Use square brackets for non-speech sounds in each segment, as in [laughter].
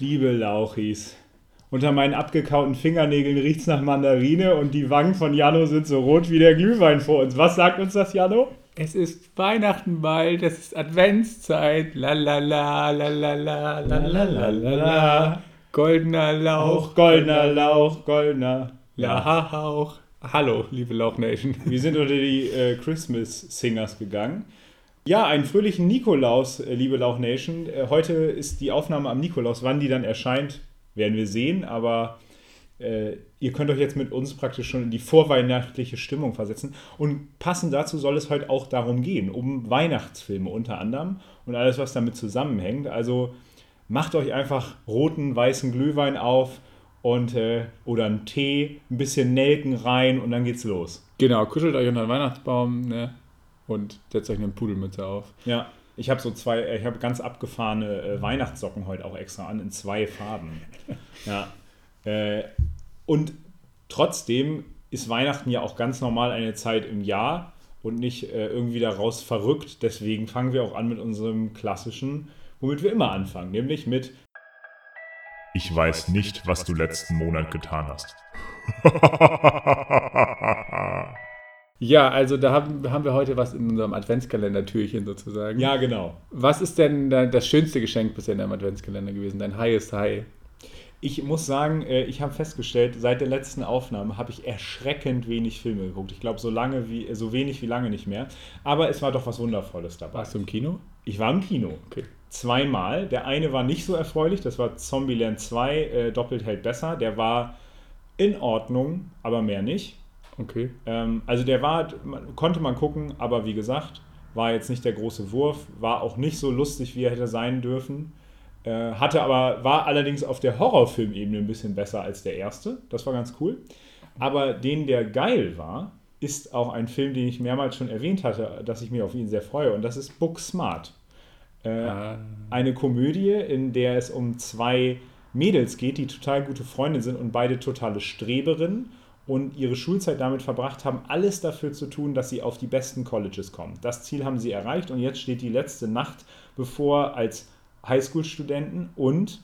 liebe Lauchis. Unter meinen abgekauten Fingernägeln riecht's nach Mandarine und die Wangen von Jano sind so rot wie der Glühwein vor uns. Was sagt uns das, Jano? Es ist Weihnachten bald, es ist Adventszeit. La la la la la la la la la la la. Goldener Lauch, Auch goldener Lauch, goldener Lauch. Hallo, liebe Lauch Nation. Wir sind unter die äh, Christmas Singers gegangen. Ja, einen fröhlichen Nikolaus, äh, liebe Lauch Nation. Äh, heute ist die Aufnahme am Nikolaus. Wann die dann erscheint, werden wir sehen. Aber äh, ihr könnt euch jetzt mit uns praktisch schon in die vorweihnachtliche Stimmung versetzen. Und passend dazu soll es heute auch darum gehen, um Weihnachtsfilme unter anderem und alles, was damit zusammenhängt. Also macht euch einfach roten, weißen Glühwein auf und äh, oder einen Tee, ein bisschen Nelken rein und dann geht's los. Genau, kuschelt euch unter den Weihnachtsbaum ne? und setzt euch eine Pudelmütze auf. Ja, ich habe so zwei, äh, ich habe ganz abgefahrene äh, Weihnachtssocken heute auch extra an in zwei Farben. [laughs] Ja. Äh, und trotzdem ist Weihnachten ja auch ganz normal eine Zeit im Jahr und nicht äh, irgendwie daraus verrückt. Deswegen fangen wir auch an mit unserem klassischen, womit wir immer anfangen, nämlich mit Ich weiß nicht, was du letzten Monat getan hast. [laughs] Ja, also da haben, haben wir heute was in unserem Adventskalender-Türchen sozusagen. Ja, genau. Was ist denn da- das schönste Geschenk bisher in deinem Adventskalender gewesen? Dein highest high? Ich muss sagen, äh, ich habe festgestellt, seit der letzten Aufnahme habe ich erschreckend wenig Filme geguckt. Ich glaube, so lange wie so wenig wie lange nicht mehr. Aber es war doch was Wundervolles dabei. Warst du im Kino? Ich war im Kino. Okay. Zweimal. Der eine war nicht so erfreulich, das war Zombieland 2, äh, doppelt hält besser. Der war in Ordnung, aber mehr nicht. Okay. Ähm, also der war, konnte man gucken, aber wie gesagt, war jetzt nicht der große Wurf, war auch nicht so lustig, wie er hätte sein dürfen. Äh, hatte aber, war allerdings auf der Horrorfilmebene ein bisschen besser als der erste. Das war ganz cool. Aber den, der geil war, ist auch ein Film, den ich mehrmals schon erwähnt hatte, dass ich mich auf ihn sehr freue. Und das ist Book Smart. Äh, Ah. eine Komödie, in der es um zwei Mädels geht, die total gute Freundinnen sind und beide totale Streberinnen und ihre Schulzeit damit verbracht haben, alles dafür zu tun, dass sie auf die besten Colleges kommen. Das Ziel haben sie erreicht und jetzt steht die letzte Nacht bevor als Highschool-Studenten und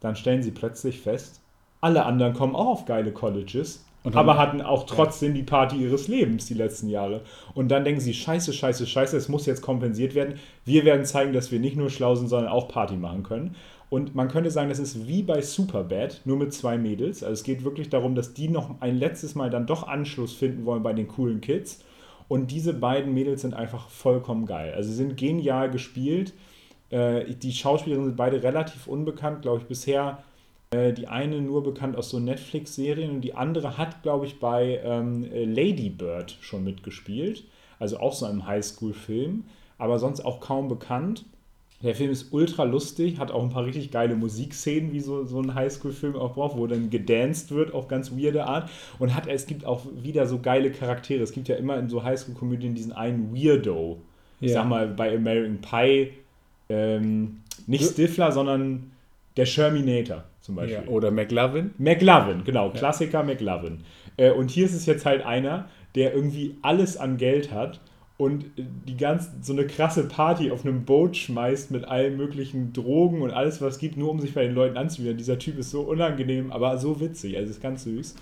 dann stellen sie plötzlich fest, alle anderen kommen auch auf geile Colleges, Und aber hatten auch trotzdem die Party ihres Lebens die letzten Jahre. Und dann denken sie, scheiße, scheiße, scheiße, es muss jetzt kompensiert werden. Wir werden zeigen, dass wir nicht nur schlau sind, sondern auch Party machen können. Und man könnte sagen, das ist wie bei Superbad, nur mit zwei Mädels. Also es geht wirklich darum, dass die noch ein letztes Mal dann doch Anschluss finden wollen bei den coolen Kids. Und diese beiden Mädels sind einfach vollkommen geil. Also sie sind genial gespielt. Äh, die Schauspielerinnen sind beide relativ unbekannt, glaube ich, bisher. Äh, die eine nur bekannt aus so Netflix-Serien und die andere hat, glaube ich, bei ähm, äh, Lady Bird schon mitgespielt. Also auch so einem Highschool-Film, aber sonst auch kaum bekannt. Der Film ist ultra lustig, hat auch ein paar richtig geile Musikszenen, wie so, so ein Highschool-Film auch braucht, wo dann gedanced wird auf ganz weirde Art. Und hat, es gibt auch wieder so geile Charaktere. Es gibt ja immer in so Highschool-Komödien diesen einen Weirdo. Ich Ja. sag mal, bei American Pie ähm, nicht Stifler, sondern der Sherminator zum Beispiel. Ja. Oder McLovin? McLovin, genau, Klassiker McLovin. Äh, und hier ist es jetzt halt einer, der irgendwie alles an Geld hat und äh, die ganz so eine krasse Party auf einem Boot schmeißt mit allen möglichen Drogen und alles, was es gibt, nur um sich bei den Leuten anzuwidern. Dieser Typ ist so unangenehm, aber so witzig, also ist ganz süß.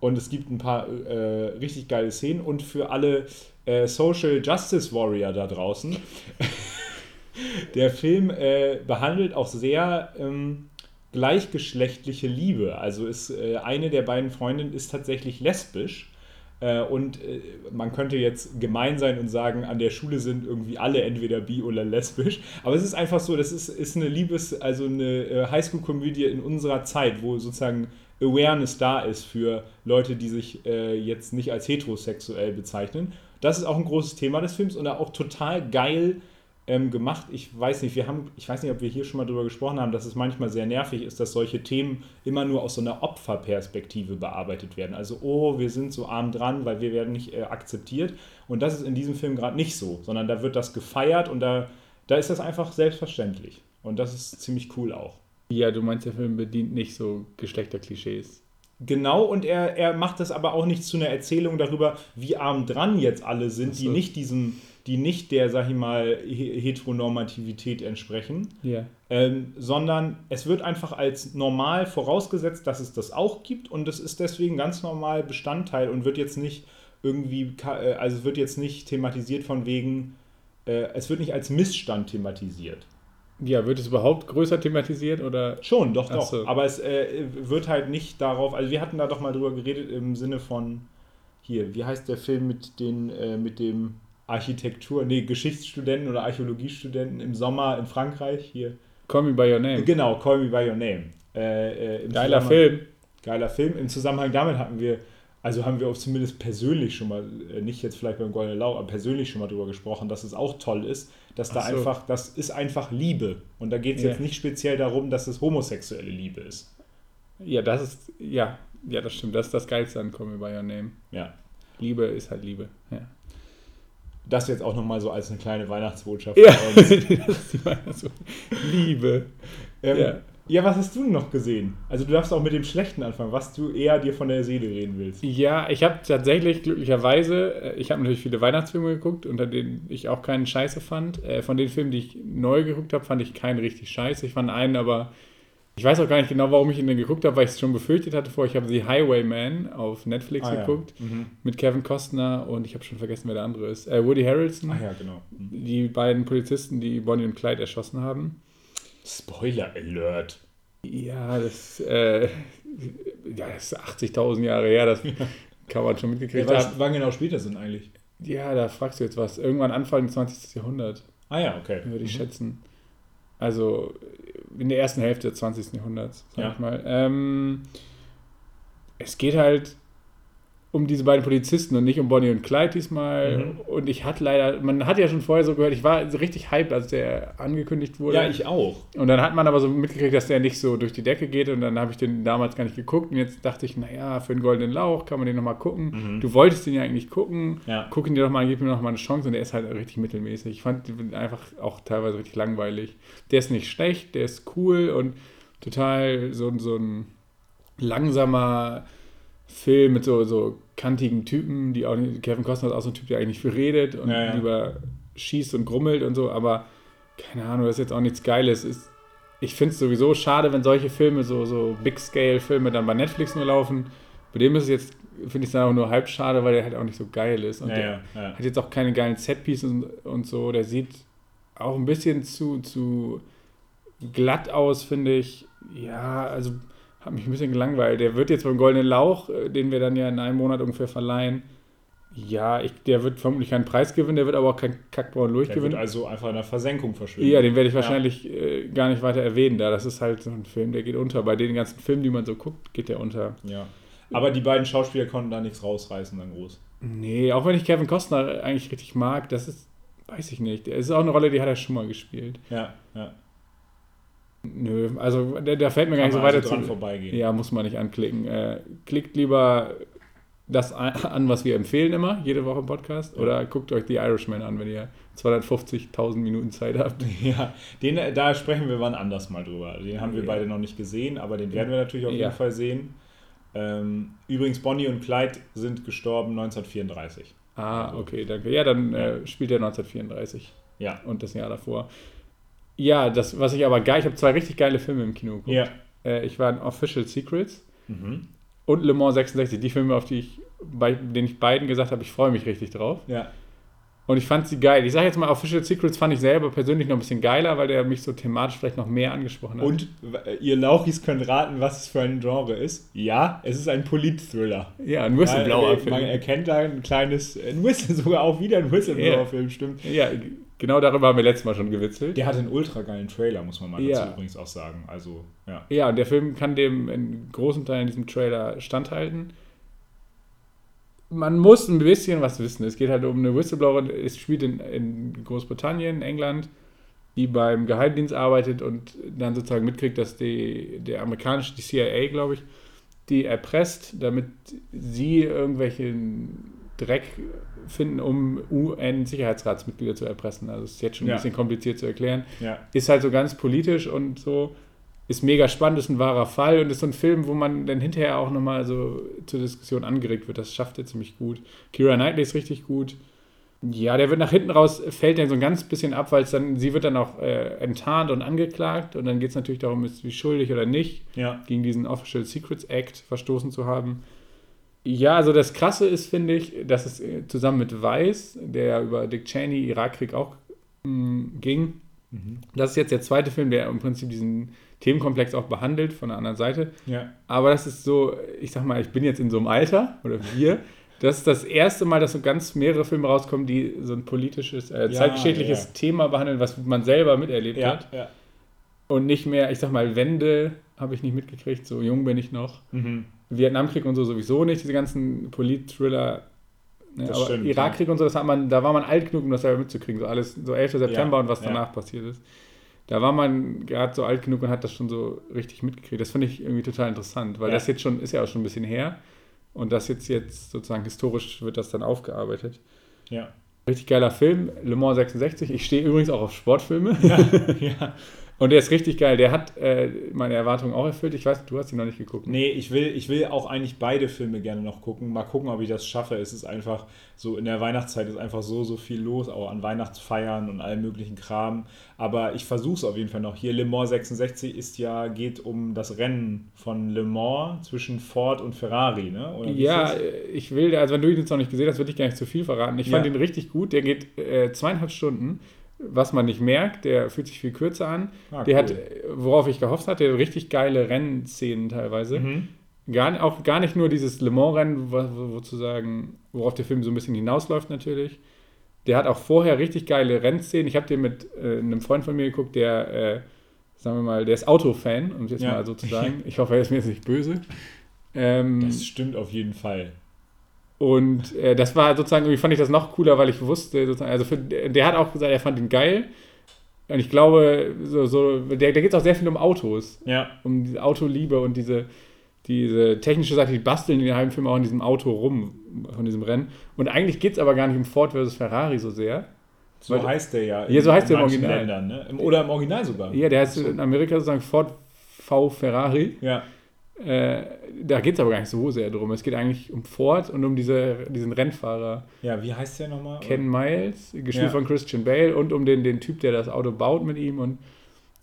Und es gibt ein paar äh, richtig geile Szenen und für alle äh, Social Justice Warrior da draußen. [laughs] Der Film äh, behandelt auch sehr ähm, gleichgeschlechtliche Liebe. Also ist äh, eine der beiden Freundinnen ist tatsächlich lesbisch. Äh, und äh, man könnte jetzt gemein sein und sagen, an der Schule sind irgendwie alle entweder bi oder lesbisch. Aber es ist einfach so, das ist, ist eine Liebes-, also eine äh, Highschool-Komödie in unserer Zeit, wo sozusagen Awareness da ist für Leute, die sich äh, jetzt nicht als heterosexuell bezeichnen. Das ist auch ein großes Thema des Films und auch total geil ähm, gemacht. Ich weiß nicht, wir haben, ich weiß nicht, ob wir hier schon mal drüber gesprochen haben, dass es manchmal sehr nervig ist, dass solche Themen immer nur aus so einer Opferperspektive bearbeitet werden. Also, oh, wir sind so arm dran, weil wir werden nicht äh, akzeptiert. Und das ist in diesem Film gerade nicht so, sondern da wird das gefeiert und da, da ist das einfach selbstverständlich. Und das ist ziemlich cool auch. Ja, du meinst, der Film bedient nicht so Geschlechterklischees. Genau, und er, er macht es aber auch nicht zu einer Erzählung darüber, wie arm dran jetzt alle sind, Ach die so. nicht diesem, die nicht der, sag ich mal, He- Heteronormativität entsprechen. Ja. Ähm, sondern es wird einfach als normal vorausgesetzt, dass es das auch gibt und es ist deswegen ganz normal Bestandteil und wird jetzt nicht irgendwie, äh, also es wird jetzt nicht thematisiert von wegen, äh, es wird nicht als Missstand thematisiert. Ja, wird es überhaupt größer thematisiert oder? Schon, doch, doch. so. Aber es äh, wird halt nicht darauf, also wir hatten da doch mal drüber geredet im Sinne von, hier, wie heißt der Film mit, den, äh, mit dem Architektur, nee, Geschichtsstudenten oder Archäologiestudenten im Sommer in Frankreich, hier. Call Me By Your Name. Genau, Call Me By Your Name. Äh, äh, Geiler Film. Geiler Film. Im Zusammenhang damit hatten wir, also haben wir auch zumindest persönlich schon mal, äh, nicht jetzt vielleicht beim Goldenen Lau, aber persönlich schon mal drüber gesprochen, dass es auch toll ist, dass da Ach so. einfach, das ist einfach Liebe. Und da geht es Ja. jetzt nicht speziell darum, dass es homosexuelle Liebe ist. Ja, das ist, ja, ja, das stimmt. Das ist das Geilste an Call Me By Your Name. Ja. Liebe ist halt Liebe. Ja, Das jetzt auch nochmal so als eine kleine Weihnachtsbotschaft ja. [laughs] das ist die Weihnachts- Liebe. ähm, Ja. ja. was hast du denn noch gesehen? Also du darfst auch mit dem Schlechten anfangen, was du eher dir von der Seele reden willst. Ja, ich habe tatsächlich glücklicherweise, äh, ich habe natürlich viele Weihnachtsfilme geguckt, unter denen ich auch keinen Scheiße fand. Äh, Von den Filmen, die ich neu geguckt habe, fand ich keinen richtig scheiße. Ich fand einen aber, ich weiß auch gar nicht genau, warum ich ihn denn geguckt habe, weil ich es schon befürchtet hatte vorher. Ich habe The Highwayman auf Netflix Ah, ja. geguckt Mhm. mit Kevin Costner und ich habe schon vergessen, wer der andere ist. Äh, Woody Harrelson, Ach ja, genau. Mhm. die beiden Polizisten, die Bonnie und Clyde erschossen haben. Spoiler Alert. Ja, das, äh, ja, das ist 80.000 Jahre her, das [laughs] kann man schon Ja, mitgekriegt was, haben. wann genau spielt das denn eigentlich? Ja, da fragst du jetzt was. Irgendwann Anfang des 20. Jahrhundert, Ah ja, okay. würde ich Mhm. schätzen. Also in der ersten Hälfte des 20. Jahrhunderts, sag Ja. ich mal. Ähm, es geht halt um diese beiden Polizisten und nicht um Bonnie und Clyde diesmal. Mhm. Und ich hatte leider, man hat ja schon vorher so gehört, ich war richtig hyped, als der angekündigt wurde. Ja, ich auch. Und dann hat man aber so mitgekriegt, dass der nicht so durch die Decke geht und dann habe ich den damals gar nicht geguckt und jetzt dachte ich, naja, für den goldenen Lauch kann man den nochmal gucken. Mhm. Du wolltest den ja eigentlich gucken. Ja. Guck ihn dir doch mal, gib mir noch mal eine Chance und der ist halt richtig mittelmäßig. Ich fand den einfach auch teilweise richtig langweilig. Der ist nicht schlecht, der ist cool und total so, so ein langsamer Film mit so, so kantigen Typen, die auch nicht, Kevin Costner ist auch so ein Typ, der eigentlich viel redet und Ja, ja. lieber schießt und grummelt und so, aber keine Ahnung, das ist jetzt auch nichts Geiles. Ist, ich finde es sowieso schade, wenn solche Filme, so, so Big-Scale-Filme dann bei Netflix nur laufen. Bei dem ist es jetzt, finde ich es auch nur halb schade, weil der halt auch nicht so geil ist. Und Ja, der ja. hat jetzt auch keine geilen Setpieces und, und so. Der sieht auch ein bisschen zu, zu glatt aus, finde ich. Ja, also hat mich ein bisschen gelangweilt. Der wird jetzt beim Goldenen Lauch, äh, den wir dann ja in einem Monat ungefähr verleihen. Ja, ich, der wird vermutlich keinen Preis gewinnen, der wird aber auch keinen Kackbraun Der wird durchgewinnen. also einfach in der Versenkung verschwinden. Ja, den werde ich Ja. wahrscheinlich äh, gar nicht weiter erwähnen, da das ist halt so ein Film, der geht unter. Bei den ganzen Filmen, die man so guckt, geht der unter. Ja. Aber die beiden Schauspieler konnten da nichts rausreißen, dann groß. Nee, auch wenn ich Kevin Costner eigentlich richtig mag, das ist, weiß ich nicht. Das ist auch eine Rolle, die hat er schon mal gespielt. Ja, ja. Nö, also da, da fällt mir gar nicht so also weiter dran zu. vorbeigehen. Ja, muss man nicht anklicken. Äh, klickt lieber das an, was wir empfehlen immer, jede Woche im Podcast. Oder guckt euch The Irishman an, wenn ihr 250.000 Minuten Zeit habt. [laughs] Ja, den, da sprechen wir wann anders mal drüber. Den haben wir Ja. beide noch nicht gesehen, aber den werden wir natürlich auf Ja. jeden Fall sehen. Ähm, übrigens, Bonnie und Clyde sind gestorben 1934. Ah, okay, danke. Ja, dann äh, spielt er 1934 Ja. und das Jahr davor. Ja, das, was ich aber geil, ich habe zwei richtig geile Filme im Kino geguckt. Ja. Äh, ich war in Official Secrets Mhm. und Le Mans 66, die Filme, auf die ich, bei denen ich beiden gesagt habe, ich freue mich richtig drauf. Ja. Und ich fand sie geil. Ich sage jetzt mal, Official Secrets fand ich selber persönlich noch ein bisschen geiler, weil der mich so thematisch vielleicht noch mehr angesprochen hat. Und äh, ihr Lauchis können raten, was es für ein Genre ist. Ja, es ist ein Polit-Thriller. ja, ein Whistleblower-Film. Man erkennt da ein kleines, ein Whistle, [laughs] sogar auch wieder ein Whistleblower-Film, stimmt. Ja, genau darüber haben wir letztes Mal schon gewitzelt. Der hat einen ultra geilen Trailer, muss man mal dazu Ja. übrigens auch sagen. Also, ja. Ja, und der Film kann dem in großen Teilen diesem Trailer standhalten. Man muss ein bisschen was wissen. Es geht halt um eine Whistleblowerin, es spielt in, in Großbritannien, England, die beim Geheimdienst arbeitet und dann sozusagen mitkriegt, dass die, der amerikanische, die CIA, glaube ich, die erpresst, damit sie irgendwelchen Dreck finden, um UN-Sicherheitsratsmitglieder zu erpressen. Also es ist jetzt schon ein Ja. bisschen kompliziert zu erklären. Ja. Ist halt so ganz politisch und so. Ist mega spannend, ist ein wahrer Fall und ist so ein Film, wo man dann hinterher auch nochmal so zur Diskussion angeregt wird. Das schafft er ziemlich gut. Kira Knightley ist richtig gut. Ja, der wird nach hinten raus, fällt dann so ein ganz bisschen ab, weil es dann, sie wird dann auch äh, enttarnt und angeklagt und dann geht es natürlich darum, ist sie schuldig oder nicht, Ja. gegen diesen Official Secrets Act verstoßen zu haben. Ja, also das Krasse ist, finde ich, dass es äh, zusammen mit Weiss, der ja über Dick Cheney, Irakkrieg auch mh, ging, das ist jetzt der zweite Film, der im Prinzip diesen Themenkomplex auch behandelt von der anderen Seite. Ja. Aber das ist so, ich sag mal, ich bin jetzt in so einem Alter, oder wir, [laughs] das ist das erste Mal, dass so ganz mehrere Filme rauskommen, die so ein politisches, äh, zeitgeschichtliches ja. Thema behandeln, was man selber miterlebt Ja. hat. ja. Und nicht mehr, ich sag mal, Wende habe ich nicht mitgekriegt, so jung bin ich noch. Mhm. Vietnamkrieg und so sowieso nicht, diese ganzen Polit-Thriller. Ne, Das aber stimmt, Irakkrieg und so, das hat man, da war man alt genug, um das selber mitzukriegen. So alles, so 11. September Ja, und was ja. danach passiert ist. Da war man gerade so alt genug und hat das schon so richtig mitgekriegt. Das finde ich irgendwie total interessant, weil Ja. das jetzt schon, ist ja auch schon ein bisschen her. Und das jetzt, jetzt sozusagen historisch wird das dann aufgearbeitet. Ja. Richtig geiler Film, Le Mans 66. Ich stehe übrigens auch auf Sportfilme. ja. [laughs] Und der ist richtig geil. Der hat äh, meine Erwartungen auch erfüllt. Ich weiß, du hast ihn noch nicht geguckt. ne? Nee, ich will, ich will auch eigentlich beide Filme gerne noch gucken. Mal gucken, ob ich das schaffe. Es ist einfach so, in der Weihnachtszeit ist einfach so, so viel los, auch an Weihnachtsfeiern und allem möglichen Kram. Aber ich versuche es auf jeden Fall noch. Hier Le Mans 66 ist ja, geht um das Rennen von Le Mans zwischen Ford und Ferrari, ne? Ja, äh, ich will, also wenn du ihn jetzt noch nicht gesehen hast, würde ich gar nicht zu viel verraten. Ich fand Ja. ihn richtig gut. Der geht äh, zweieinhalb Stunden, was man nicht merkt. Der fühlt sich viel kürzer an. Ah, der cool. hat, worauf ich gehofft hatte, richtig geile Rennszenen teilweise. Mhm. Gar, auch gar nicht nur dieses Le Mans-Rennen, sozusagen, worauf der Film so ein bisschen hinausläuft natürlich. Der hat auch vorher richtig geile Rennszenen. Ich habe den mit äh, einem Freund von mir geguckt, der, äh, sagen wir mal, der ist Autofan, um es jetzt Ja. mal so zu [laughs] sagen. Ich hoffe, er ist mir jetzt nicht böse. Ähm, Das stimmt auf jeden Fall. Und äh, das war sozusagen, irgendwie fand ich das noch cooler, weil ich wusste, sozusagen, also für, der hat auch gesagt, er fand ihn geil. Und ich glaube, so, so, der, der geht auch sehr viel um Autos, Ja, um diese Autoliebe und diese, diese technische Seite, die basteln in den halben Film auch in diesem Auto rum, von diesem Rennen. Und eigentlich geht es aber gar nicht um Ford versus Ferrari so sehr. so Weil- heißt der ja. Ja, so heißt der im Original. Ländern, ne? Oder im Original sogar. Ja, der heißt in Amerika sozusagen Ford V Ferrari. Ja, Äh, da geht es aber gar nicht so sehr drum. Es geht eigentlich um Ford und um diese, diesen Rennfahrer. ja wie heißt der nochmal? Ken Miles, gespielt Ja. von Christian Bale und um den, den Typ, der das Auto baut mit ihm und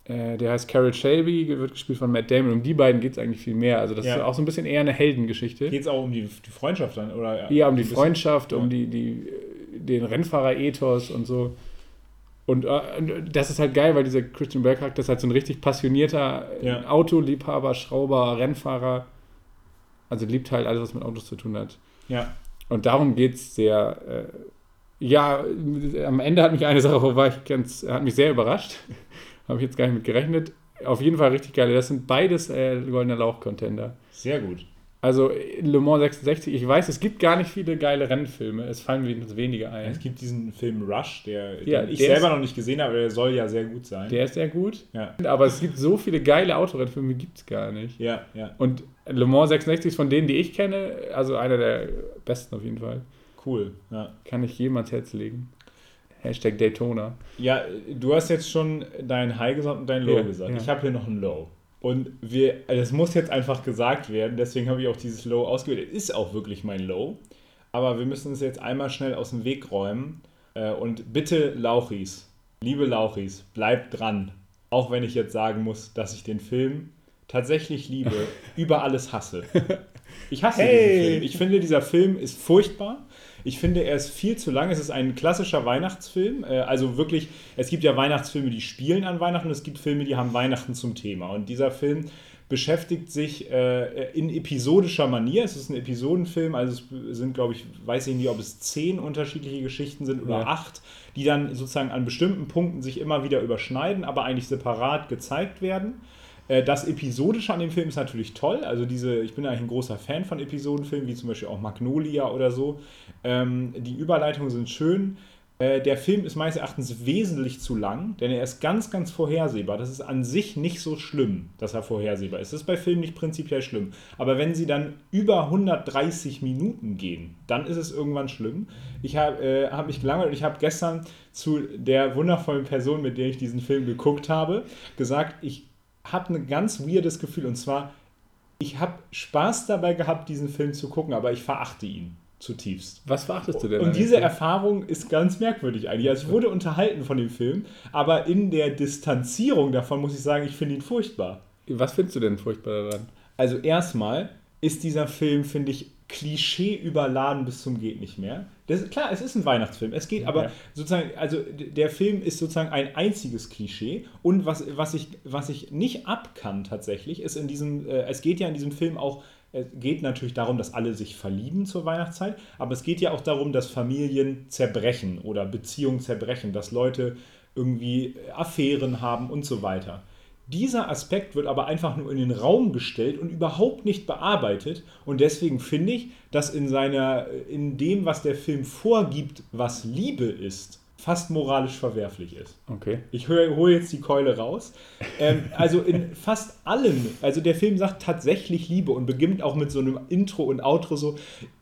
äh, der heißt Carol Shelby, wird gespielt von Matt Damon. Um die beiden geht es eigentlich viel mehr. Also das Ja. ist auch so ein bisschen eher eine Heldengeschichte. Geht es auch um die, die Freundschaft dann? Oder, Ja, um die? Freundschaft, um die, die, den Rennfahrer-Ethos und so. Und, äh, das ist halt geil, weil dieser Christian Bale Charakter ist halt so ein richtig passionierter Ja. Autoliebhaber, Schrauber, Rennfahrer. Also liebt halt alles, was mit Autos zu tun hat. Ja, Und darum geht es sehr. Äh, ja, am Ende hat mich eine Sache, wo war ich ganz, hat mich sehr überrascht. [laughs] Habe ich jetzt gar nicht mit gerechnet. Auf jeden Fall richtig geil. Das sind beides äh, Goldener Lauch-Contender. sehr gut. Also Le Mans 66, ich weiß, es gibt gar nicht viele geile Rennfilme. Es fallen mir wenige ein. Es gibt diesen Film Rush, der, Ja, den ich selber ist- noch nicht gesehen habe, aber der soll ja sehr gut sein. Der ist sehr gut. ja, Aber es gibt so viele geile Autorennfilme, gibt es gar nicht. ja, ja, Und Le Mans 66 ist von denen, die ich kenne, also einer der besten auf jeden Fall. cool. Ja. Kann ich jedem ans Herz legen. Hashtag Daytona. ja, du hast jetzt schon dein High gesagt und dein Low Ja, gesagt. Ich habe hier noch ein Low. Und wir, das muss jetzt einfach gesagt werden, deswegen habe ich auch dieses Low ausgewählt. Es ist auch wirklich mein Low. Aber wir müssen es jetzt einmal schnell aus dem Weg räumen. Äh, Und bitte, Lauchis, liebe Lauchis, bleibt dran. Auch wenn ich jetzt sagen muss, dass ich den Film tatsächlich liebe, [laughs] über alles hasse. Ich hasse Hey! diesen Film. Ich finde, dieser Film ist furchtbar. Ich finde, er ist viel zu lang. Es ist ein klassischer Weihnachtsfilm. Äh, Also wirklich, es gibt ja Weihnachtsfilme, die spielen an Weihnachten. und Es gibt Filme, die haben Weihnachten zum Thema. Und dieser Film beschäftigt sich äh, in episodischer Manier. Es ist ein Episodenfilm, also es sind, glaube ich, weiß ich nicht, ob es zehn unterschiedliche Geschichten sind oder Ja. acht, die dann sozusagen an bestimmten Punkten sich immer wieder überschneiden, aber eigentlich separat gezeigt werden. Äh, Das Episodische an dem Film ist natürlich toll. Also diese, ich bin eigentlich ein großer Fan von Episodenfilmen, wie zum Beispiel auch Magnolia oder so. Ähm, die Überleitungen sind schön. Äh, der Film ist meines Erachtens wesentlich zu lang, denn er ist ganz, ganz vorhersehbar. Das ist an sich nicht so schlimm, dass er vorhersehbar ist. Das ist bei Filmen nicht prinzipiell schlimm. Aber wenn sie dann über 130 Minuten gehen, dann ist es irgendwann schlimm. Ich habe äh, hab mich gelangweilt und ich habe gestern zu der wundervollen Person, mit der ich diesen Film geguckt habe, gesagt, ich habe ein ganz weirdes Gefühl. Und zwar, ich habe Spaß dabei gehabt, diesen Film zu gucken, aber ich verachte ihn zutiefst. Was verachtest du denn? Und diese? Erfahrung ist ganz merkwürdig eigentlich. Also ich wurde unterhalten von dem Film, aber in der Distanzierung davon muss ich sagen, ich finde ihn furchtbar. Was findest du denn furchtbar daran? Also erstmal ist dieser Film, finde ich, Klischee überladen bis zum geht nicht mehr. Das klar, es ist ein Weihnachtsfilm. Es geht aber Ja. sozusagen, also der Film ist sozusagen ein einziges Klischee. Und was, was, ich, was ich nicht abkann tatsächlich, ist in diesem, äh, es geht ja in diesem Film auch, es geht natürlich darum, dass alle sich verlieben zur Weihnachtszeit, aber es geht ja auch darum, dass Familien zerbrechen oder Beziehungen zerbrechen, dass Leute irgendwie Affären haben und so weiter. Dieser Aspekt wird aber einfach nur in den Raum gestellt und überhaupt nicht bearbeitet. Und deswegen finde ich, dass in seiner, in dem, was der Film vorgibt, was Liebe ist, fast moralisch verwerflich ist. Okay. Ich hole jetzt die Keule raus. Ähm, also in fast allen, also der Film sagt tatsächlich Liebe und beginnt auch mit so einem Intro und Outro so,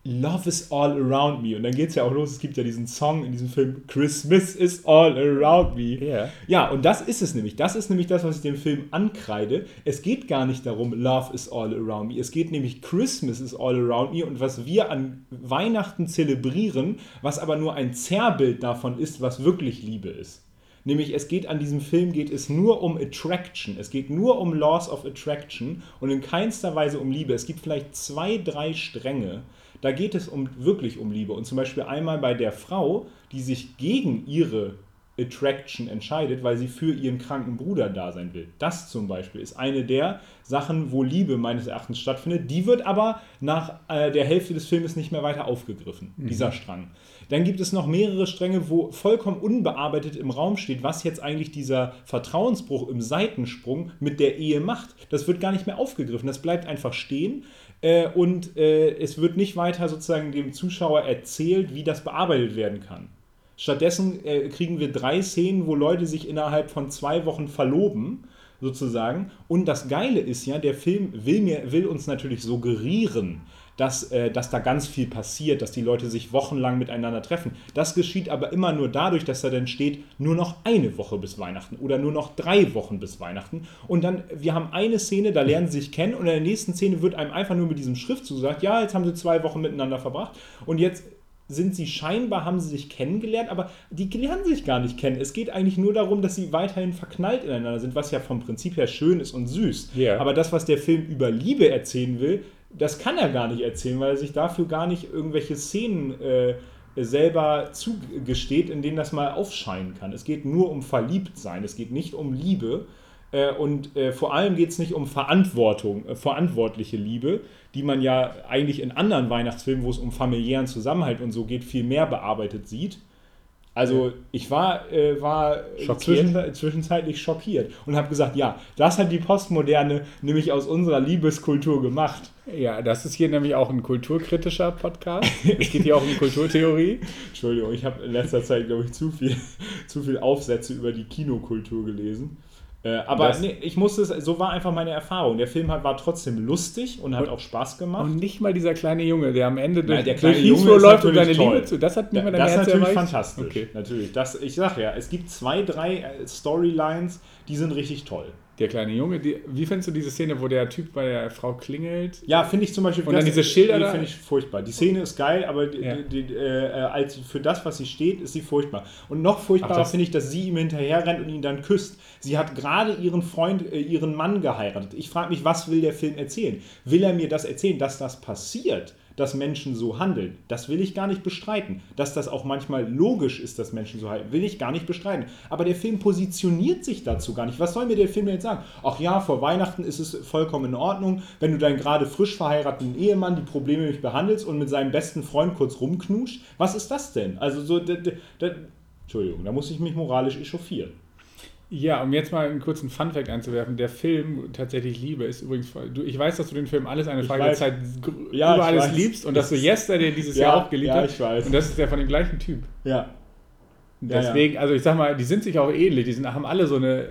Love is all around me. Und dann geht es ja auch los, es gibt ja diesen Song in diesem Film, Christmas is all around me. Ja. Ja, und das ist es nämlich. Das ist nämlich das, was ich dem Film ankreide. Es geht gar nicht darum, Love is all around me. Es geht nämlich Christmas is all around me und was wir an Weihnachten zelebrieren, was aber nur ein Zerrbild davon ist, was wirklich Liebe ist. Nämlich es geht an diesem Film geht es nur um Attraction. Es geht nur um Laws of Attraction und in keinster Weise um Liebe. Es gibt vielleicht zwei, drei Stränge. Da geht es um wirklich um Liebe. Und zum Beispiel einmal bei der Frau, die sich gegen ihre Attraction entscheidet, weil sie für ihren kranken Bruder da sein will. Das zum Beispiel ist eine der Sachen, wo Liebe meines Erachtens stattfindet. Die wird aber nach äh, der Hälfte des Filmes nicht mehr weiter aufgegriffen, dieser Strang. Dann gibt es noch mehrere Stränge, wo vollkommen unbearbeitet im Raum steht, was jetzt eigentlich dieser Vertrauensbruch im Seitensprung mit der Ehe macht. Das wird gar nicht mehr aufgegriffen. Das bleibt einfach stehen. Äh, und äh, es wird nicht weiter sozusagen dem Zuschauer erzählt, wie das bearbeitet werden kann. Stattdessen äh, kriegen wir drei Szenen, wo Leute sich innerhalb von zwei Wochen verloben, sozusagen. Und das Geile ist ja, der Film will, mir, will uns natürlich suggerieren, dass, äh, dass da ganz viel passiert, dass die Leute sich wochenlang miteinander treffen. Das geschieht aber immer nur dadurch, dass da dann steht, nur noch eine Woche bis Weihnachten oder nur noch drei Wochen bis Weihnachten. Und dann, wir haben eine Szene, da lernen sie sich kennen und in der nächsten Szene wird einem einfach nur mit diesem Schriftzug gesagt, ja, jetzt haben sie zwei Wochen miteinander verbracht und jetzt sind sie scheinbar, haben sie sich kennengelernt, aber die lernen sich gar nicht kennen. Es geht eigentlich nur darum, dass sie weiterhin verknallt ineinander sind, was ja vom Prinzip her schön ist und süß. Ja. Aber das, was der Film über Liebe erzählen will, das kann er gar nicht erzählen, weil er sich dafür gar nicht irgendwelche Szenen äh, selber zugesteht, in denen das mal aufscheinen kann. Es geht nur um Verliebtsein, es geht nicht um Liebe. Äh, und äh, vor allem geht es nicht um Verantwortung, äh, verantwortliche Liebe, die man ja eigentlich in anderen Weihnachtsfilmen, wo es um familiären Zusammenhalt und so geht, viel mehr bearbeitet sieht. Also ich war, äh, war zwischen, zwischenzeitlich schockiert und habe gesagt, ja, das hat die Postmoderne nämlich aus unserer Liebeskultur gemacht. Ja, das ist hier nämlich auch ein kulturkritischer Podcast. Es geht hier auch um Kulturtheorie. [laughs] Entschuldigung, ich habe in letzter Zeit, glaube ich, zu viel, [laughs] zu viel Aufsätze über die Kinokultur gelesen. Äh, aber Das- nee, ich musste es, so war einfach meine Erfahrung. Der Film hat, war trotzdem lustig und hat Und- auch Spaß gemacht. Und nicht mal dieser kleine Junge, der am Ende Nein, der durch kleine Heathrow Junge ist läuft und deine toll. Liebe zu. Das hat mir Ja, dein das ist Herz natürlich erreicht. fantastisch. Okay. Natürlich. Das, ich sag ja, es gibt zwei, drei äh, Storylines, die sind richtig toll. Der kleine Junge, die, wie findest du diese Szene, wo der Typ bei der Frau klingelt? Ja, finde ich zum Beispiel. Und dann diese Schilder da? finde ich furchtbar. Die Szene ist geil, aber die, Ja. die, die, äh, als für das, was sie steht, ist sie furchtbar. Und noch furchtbarer finde ich, dass sie ihm hinterher rennt und ihn dann küsst. Sie hat gerade ihren Freund, äh, ihren Mann geheiratet. Ich frage mich, was will der Film erzählen? Will er mir das erzählen, dass das passiert? Dass Menschen so handeln, das will ich gar nicht bestreiten. Dass das auch manchmal logisch ist, dass Menschen so handeln, will ich gar nicht bestreiten. Aber der Film positioniert sich dazu gar nicht. Was soll mir der Film jetzt sagen? Ach ja, vor Weihnachten ist es vollkommen in Ordnung, wenn du deinen gerade frisch verheirateten Ehemann die Probleme nicht behandelst und mit seinem besten Freund kurz rumknuscht. Was ist das denn? Also so, Entschuldigung, da muss ich mich moralisch echauffieren. Ja, um jetzt mal einen kurzen Funfact einzuwerfen, der Film tatsächlich Liebe ist übrigens, voll- du, ich weiß, dass du den Film alles eine Frage der Zeit Ja, über alles weiß. liebst und dass du Yesterday dieses Ja, Jahr auch geliebt ja, hast. ich weiß. Und das ist der von dem gleichen Typ. Ja. Ja, Deswegen, also ich sag mal, die sind sich auch ähnlich. Die sind, haben alle so eine, äh,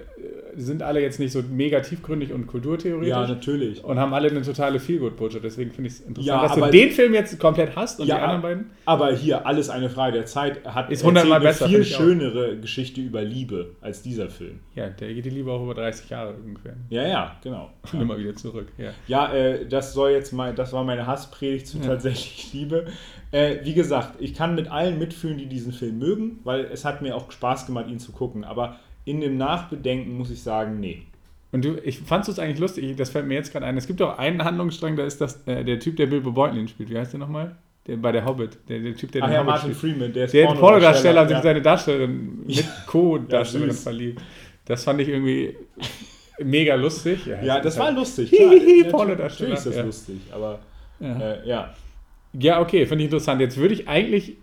sind alle jetzt nicht so mega tiefgründig und kulturtheoretisch. Ja, natürlich. und haben alle eine totale Feelgood-Botschaft. Deswegen finde ich es interessant, Ja, dass du den Film jetzt komplett hast und Ja, die anderen beiden. Aber hier, alles eine Frage der Zeit, hat Ist hundertmal besser, eine viel schönere Geschichte über Liebe als dieser Film. Ja, der geht die Liebe auch über 30 Jahre ungefähr. Ja, ja, genau. [laughs] Und immer wieder zurück. Ja. Ja, äh, das soll jetzt mal, das war meine Hasspredigt zu tatsächlich [laughs] Liebe. Äh, wie gesagt, ich kann mit allen mitfühlen, die diesen Film mögen, weil es hat mir auch Spaß gemacht, ihn zu gucken. Aber in dem Nachbedenken muss ich sagen, nee. Und du, ich fandst es eigentlich lustig, das fällt mir jetzt gerade ein. Es gibt auch einen Handlungsstrang, da ist das äh, der Typ, der Bilbo Beutlin spielt. Wie heißt der nochmal? Der, bei der Hobbit. Der, der Typ, der Ach den ja, Hobbit Martin spielt. Freeman, der ist Der Pornodarsteller und sich ja. in seine Darstellerin [laughs] mit Co-Darstellerin Ja, verliebt. Das fand ich irgendwie mega lustig. Ja, das war halt- lustig. [laughs] Hihihi, klar. Natürlich- Pornodarsteller, Natürlich ist das ja. lustig, aber Ja. äh, ja. Ja, okay, finde ich interessant. Jetzt würde ich eigentlich,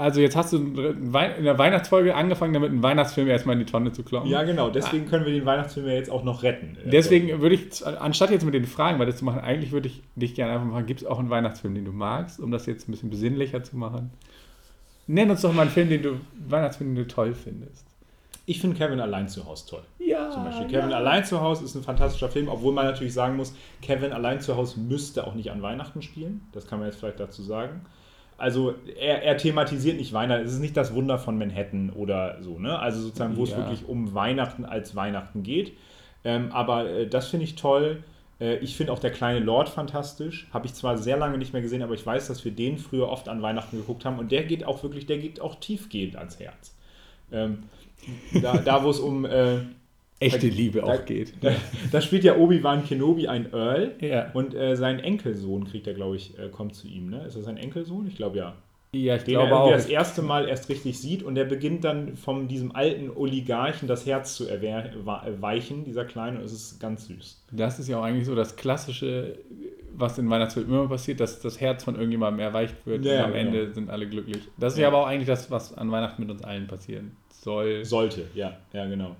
also jetzt hast du in der Weihnachtsfolge angefangen, damit einen Weihnachtsfilm erstmal in die Tonne zu kloppen. Ja, genau. Deswegen können wir den Weihnachtsfilm ja jetzt auch noch retten. Deswegen würde ich, anstatt jetzt mit den Fragen weiterzumachen, eigentlich würde ich dich gerne einfach fragen, gibt es auch einen Weihnachtsfilm, den du magst, um das jetzt ein bisschen besinnlicher zu machen? Nenn uns doch mal einen Film, den du, Weihnachtsfilm, den du toll findest. Ich finde Kevin allein zu Hause toll. Ja, Zum Beispiel. Kevin allein zu Hause ist ein fantastischer Film, obwohl man natürlich sagen muss, Kevin allein zu Hause müsste auch nicht an Weihnachten spielen. Das kann man jetzt vielleicht dazu sagen. Also er, er thematisiert nicht Weihnachten. Es ist nicht das Wunder von Manhattan oder so. Ne? Also sozusagen, wo es Ja. wirklich um Weihnachten als Weihnachten geht. Ähm, aber äh, das finde ich toll. Äh, ich finde auch der kleine Lord fantastisch. Habe ich zwar sehr lange nicht mehr gesehen, aber ich weiß, dass wir den früher oft an Weihnachten geguckt haben. Und der geht auch wirklich, der geht auch tiefgehend ans Herz. Ähm, da, da wo es um äh, echte Liebe da- auch geht. [laughs] da, da spielt ja Obi-Wan Kenobi ein Earl Ja, und äh, sein Enkelsohn kriegt er, glaube ich, äh, kommt zu ihm. Ne? Ist das sein Enkelsohn? Ich glaube ja. ja ich Den glaube er auch. das erste Mal erst richtig sieht und der beginnt dann von diesem alten Oligarchen das Herz zu erweichen, dieser Kleine. Und es ist ganz süß. Das ist ja auch eigentlich so das Klassische, was in Weihnachtsfilmen immer passiert, dass das Herz von irgendjemandem erweicht wird Ja, und am genau. Ende sind alle glücklich. Das ist Ja. ja aber auch eigentlich das, was an Weihnachten mit uns allen passieren soll. Sollte, ja, ja, genau.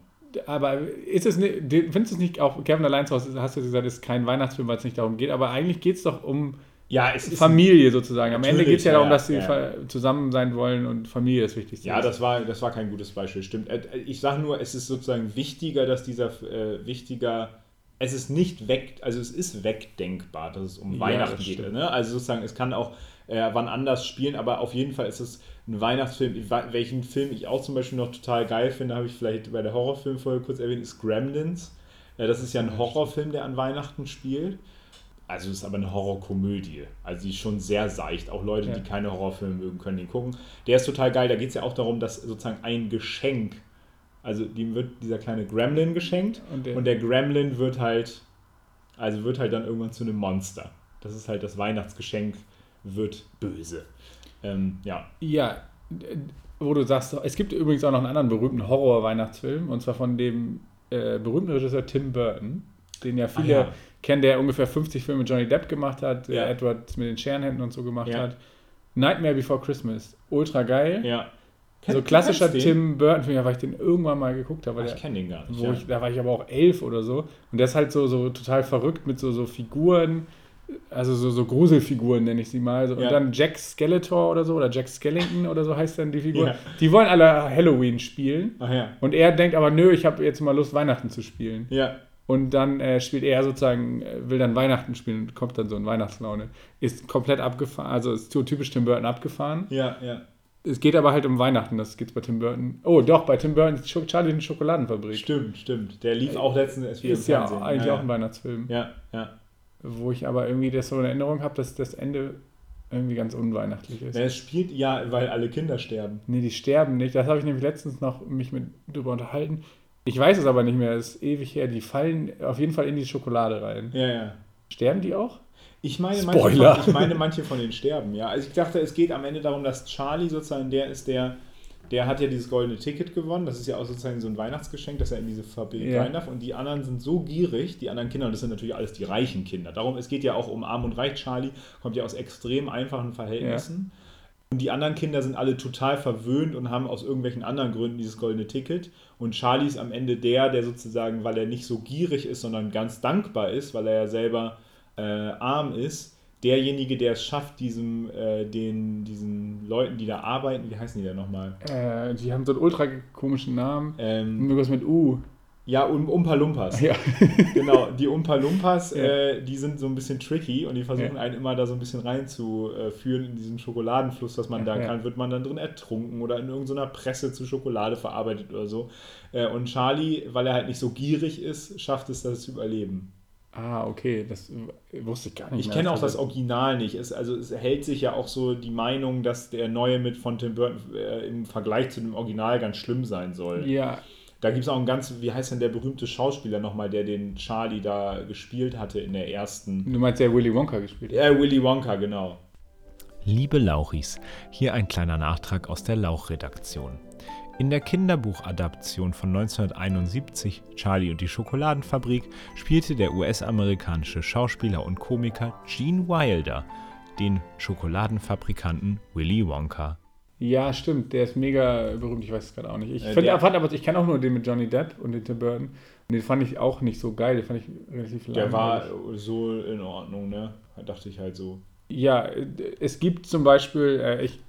Aber ist es nicht, findest du es nicht auch, Kevin allein zu Hause, hast du gesagt, ist kein Weihnachtsfilm, weil es nicht darum geht, aber eigentlich geht es doch um Ja, Familie sozusagen. Am Ende geht es ja darum, dass sie ja. zusammen sein wollen und Familie ist wichtig. Ja, das war, das war kein gutes Beispiel, stimmt. Äh, Ich sage nur, es ist sozusagen wichtiger, dass dieser äh, wichtiger, es ist nicht weg, also es ist wegdenkbar, dass es um Ja, Weihnachten geht. Ne? Also sozusagen, es kann auch äh, wann anders spielen, aber auf jeden Fall ist es ein Weihnachtsfilm. Welchen Film ich auch zum Beispiel noch total geil finde, habe ich vielleicht bei der Horrorfilmfolge kurz erwähnt, ist Gremlins. Äh, das ist ja ein Horrorfilm, der an Weihnachten spielt. Also es ist aber eine Horrorkomödie. Also die ist schon sehr seicht. Auch Leute, Ja. die keine Horrorfilme mögen, können den gucken. Der ist total geil. Da geht es ja auch darum, dass sozusagen ein Geschenk, also dem wird dieser kleine Gremlin geschenkt Und der- und der Gremlin wird halt, also wird halt dann irgendwann zu einem Monster. Das ist halt das Weihnachtsgeschenk, wird böse. Ähm, ja. Ja, äh, wo du sagst, es gibt übrigens auch noch einen anderen berühmten Horror-Weihnachtsfilm, und zwar von dem äh, berühmten Regisseur Tim Burton, den ja viele ja. kennen, der ungefähr 50 Filme mit Johnny Depp gemacht hat, Ja. der Edward mit den Scherenhänden und so gemacht Ja. hat. Nightmare Before Christmas, ultra geil. ja. so Kenn- klassischer kennst du den? Tim Burton-Film, weil ich den irgendwann mal geguckt habe. Ach, weil ich der- kenne den gar nicht. ja. ich, da war ich aber auch elf oder so. Und der ist halt so, so total verrückt mit so, so Figuren, also so, so Gruselfiguren nenne ich sie mal. So. Und Ja. dann Jack Skeletor oder so, oder Jack Skellington oder so heißt dann die Figur. Ja. Die wollen alle Halloween spielen. Ach ja. Und er denkt aber, nö, ich habe jetzt mal Lust, Weihnachten zu spielen. Ja. Und dann äh, spielt er sozusagen, äh, will dann Weihnachten spielen und kommt dann so in Weihnachtslaune. Ist komplett abgefahren, also ist so typisch Tim Burton abgefahren. Ja, ja. Es geht aber halt um Weihnachten, das geht's bei Tim Burton. Oh, doch, bei Tim Burton ist Charlie in die Schokoladenfabrik. Stimmt, stimmt. Der lief auch letztens erst wieder Ist ja Fernsehen. eigentlich ja, auch ein Weihnachtsfilm. Ja, ja. Wo ich aber irgendwie das so in Erinnerung habe, dass das Ende irgendwie ganz unweihnachtlich ist. ja. Es spielt ja, weil alle Kinder sterben. Nee, die sterben nicht. Das habe ich nämlich letztens noch mich mit drüber unterhalten. Ich weiß es aber nicht mehr, es ist ewig her. Die fallen auf jeden Fall in die Schokolade rein. Ja, ja. Sterben die auch? Ich meine, Spoiler. Manche von, ich meine, manche von denen sterben, ja. Also ich dachte, es geht am Ende darum, dass Charlie sozusagen der ist, der, der hat ja dieses goldene Ticket gewonnen. Das ist ja auch sozusagen so ein Weihnachtsgeschenk, dass er in diese Fabrik Ja. rein darf. Und die anderen sind so gierig, die anderen Kinder, und das sind natürlich alles die reichen Kinder. Darum, es geht ja auch um Arm und Reich. Charlie kommt ja aus extrem einfachen Verhältnissen. Und die anderen Kinder sind alle total verwöhnt und haben aus irgendwelchen anderen Gründen dieses goldene Ticket. Und Charlie ist am Ende der, der sozusagen, weil er nicht so gierig ist, sondern ganz dankbar ist, weil er ja selber äh, arm ist, derjenige, der es schafft, diesem, äh, den, diesen Leuten, die da arbeiten, wie heißen die denn nochmal? Äh, die haben so einen ultra komischen Namen. Ähm, Irgendwas mit U. ja, um, Umpa Lumpas. Ja. [laughs] Genau, die Umpa Lumpas, Ja. äh, die sind so ein bisschen tricky und die versuchen Ja. einen immer da so ein bisschen reinzuführen in diesen Schokoladenfluss, dass man da kann, wird man dann drin ertrunken oder in irgendeiner Presse zu Schokolade verarbeitet oder so. Äh, und Charlie, weil er halt nicht so gierig ist, schafft es, das zu überleben. Ah, okay, das wusste ich gar nicht. Ich kenne auch das Also- Original nicht. Es, also es hält sich ja auch so die Meinung, dass der neue mit von Tim Burton äh, im Vergleich zu dem Original ganz schlimm sein soll. Ja, Da gibt es auch einen ganz, wie heißt denn der berühmte Schauspieler nochmal, der den Charlie da gespielt hatte in der ersten. du meinst, der Willy Wonka gespielt hat. Ja, Willy Wonka, genau. Liebe Lauchis, hier ein kleiner Nachtrag aus der Lauchredaktion. In der Kinderbuchadaption von 1971, Charlie und die Schokoladenfabrik, spielte der US-amerikanische Schauspieler und Komiker Gene Wilder den Schokoladenfabrikanten Willy Wonka. Ja, stimmt, der ist mega berühmt, ich weiß es gerade auch nicht. Ich, Äh, find, fand aber, ich kenne auch nur den mit Johnny Depp und den Tim Burton. Und den fand ich auch nicht so geil, den fand ich relativ Der war langweilig. so in Ordnung, ne? Dachte ich halt so. Ja, es gibt zum Beispiel äh, ich,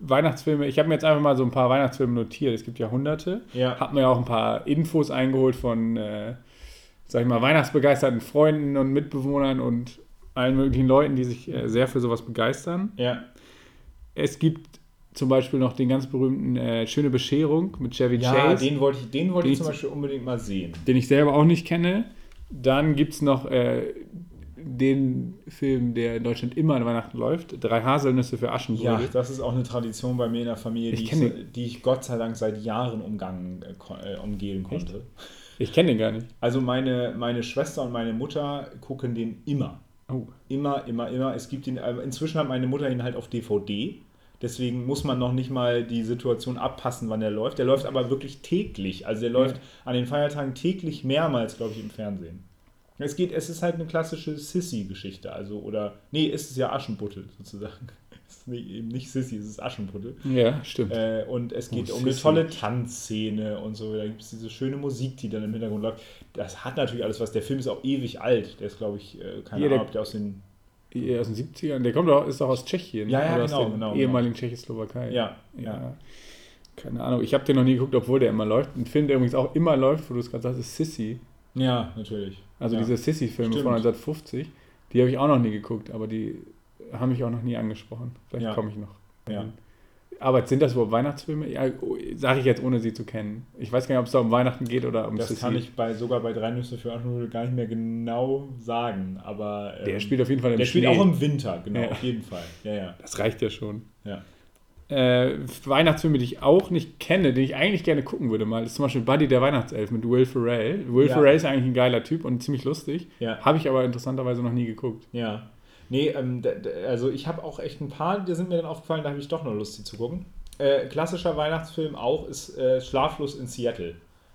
Weihnachtsfilme, ich habe mir jetzt einfach mal so ein paar Weihnachtsfilme notiert, es gibt ja hunderte. Ja. Hab mir auch ein paar Infos eingeholt von, äh, sag ich mal, weihnachtsbegeisterten Freunden und Mitbewohnern und allen möglichen Leuten, die sich äh, sehr für sowas begeistern. Ja. Es gibt zum Beispiel noch den ganz berühmten äh, Schöne Bescherung mit Chevy Ja, Chase, den wollte ich, den wollte Den ich zum Beispiel unbedingt mal sehen. den ich selber auch nicht kenne. Dann gibt es noch äh, den Film, der in Deutschland immer an Weihnachten läuft, Drei Haselnüsse für Ja, Aschenbrödel. das ist auch eine Tradition bei mir in der Familie, Ich die, ich, die ich Gott sei Dank seit Jahren umgangen, äh, äh, umgehen konnte. Ich kenne den gar nicht. Also meine, meine Schwester und meine Mutter gucken den immer. Oh. Immer, immer, immer. Es gibt ihn, äh, inzwischen hat meine Mutter ihn halt auf DVD. Deswegen muss man noch nicht mal die Situation abpassen, wann der läuft. Der läuft aber wirklich täglich. Also der läuft an den Feiertagen täglich mehrmals, glaube ich, im Fernsehen. Es geht, es ist halt eine klassische Sissy-Geschichte. Also, oder, nee, es ist ja Aschenputtel sozusagen. [laughs] Es ist nicht, eben nicht Sissy, es ist Aschenputtel. Ja, stimmt. Äh, und es geht Oh, um eine Sissi. tolle Tanzszene und so. Da gibt es diese schöne Musik, die dann im Hintergrund läuft. Das hat natürlich alles was. Der Film ist auch ewig alt. Der ist, glaube ich, äh, keine Ja, Ahnung, ob der aus den. Ja, aus den 70ern. Der kommt auch, ist auch aus Tschechien. Ja, ja, Oder genau, aus der genau, genau. ehemaligen Tschechoslowakei. Ja, ja. ja. Keine Ahnung. Ich habe den noch nie geguckt, obwohl der immer läuft. Ein Film, der übrigens auch immer läuft, wo du es gerade sagst, ist Sissy. Ja, natürlich. Also ja. diese Sissy-Filme von 1950. Die habe ich auch noch nie geguckt, aber die haben mich auch noch nie angesprochen. Vielleicht Ja. komme ich noch. Ja. Aber sind das überhaupt Weihnachtsfilme? Ja, sage ich jetzt, ohne sie zu kennen. Ich weiß gar nicht, ob es da um Weihnachten geht oder um Das Sissy. kann ich bei, sogar bei drei Nüsse für Aschenbrödel gar nicht mehr genau sagen. Aber. ähm, Der spielt auf jeden Fall im Der spielt Schnee. auch im Winter, genau, Ja. auf jeden Fall. Ja, ja. Das reicht ja schon. ja. Äh, Weihnachtsfilme, die ich auch nicht kenne, die ich eigentlich gerne gucken würde mal, ist zum Beispiel Buddy der Weihnachtself mit Will Ferrell. Will Ja. Ferrell ist eigentlich ein geiler Typ und ziemlich lustig. Ja. Habe ich aber interessanterweise noch nie geguckt. Ja. Nee, ähm, also ich habe auch echt ein paar, die sind mir dann aufgefallen, da habe ich doch noch Lust, die zu gucken. Äh, klassischer Weihnachtsfilm auch ist äh, Schlaflos in Seattle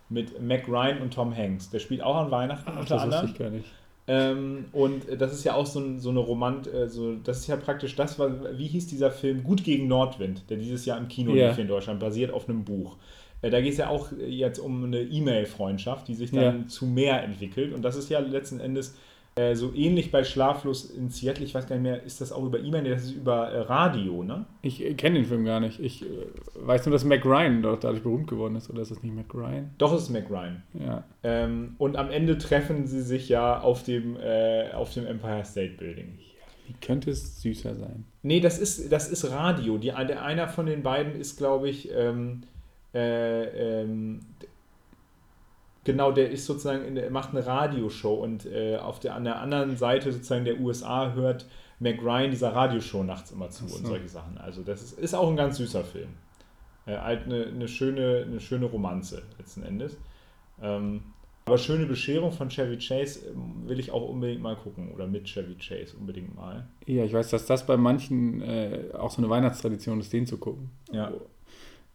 mit Mac Ryan und Tom Hanks. Der spielt auch an Weihnachten unter das anderem. ich gar nicht. Ähm, und das ist ja auch so, ein, so eine Romant, äh, so, das ist ja praktisch das, was, wie hieß dieser Film? Gut gegen Nordwind, der dieses Jahr im Kino Ja. lief in Deutschland, basiert auf einem Buch. Äh, da geht es ja auch jetzt um eine E-Mail-Freundschaft, die sich dann Ja. zu mehr entwickelt. Und das ist ja letzten Endes äh, so ähnlich bei Schlaflos in Seattle. Ich weiß gar nicht mehr, ist das auch über E-Mail? Nee, das ist über äh, Radio, ne? Ich äh, kenne den Film gar nicht. Ich äh, weiß nur, dass Mac Ryan dort dadurch berühmt geworden ist. Oder ist das nicht Mac Ryan? Doch, es ist Mac Ryan. Ja. Ähm, und am Ende treffen sie sich ja auf dem, äh, auf dem Empire State Building. Wie könnte es süßer sein? Nee, das ist, das ist Radio. Die, der, einer von den beiden ist, glaube ich, ähm, äh, ähm, genau, der ist sozusagen, in der, macht eine Radioshow und äh, auf der, an der anderen Seite sozusagen der USA hört Mac Ryan dieser Radioshow nachts immer zu so. und solche Sachen. Also das ist, ist auch ein ganz süßer Film. Äh, halt eine, eine, schöne, eine schöne Romanze letzten Endes. Ähm, aber schöne Bescherung von Chevy Chase ähm, will ich auch unbedingt mal gucken. Oder mit Chevy Chase unbedingt mal. Ja, ich weiß, dass das bei manchen äh, auch so eine Weihnachtstradition ist, den zu gucken. Ja.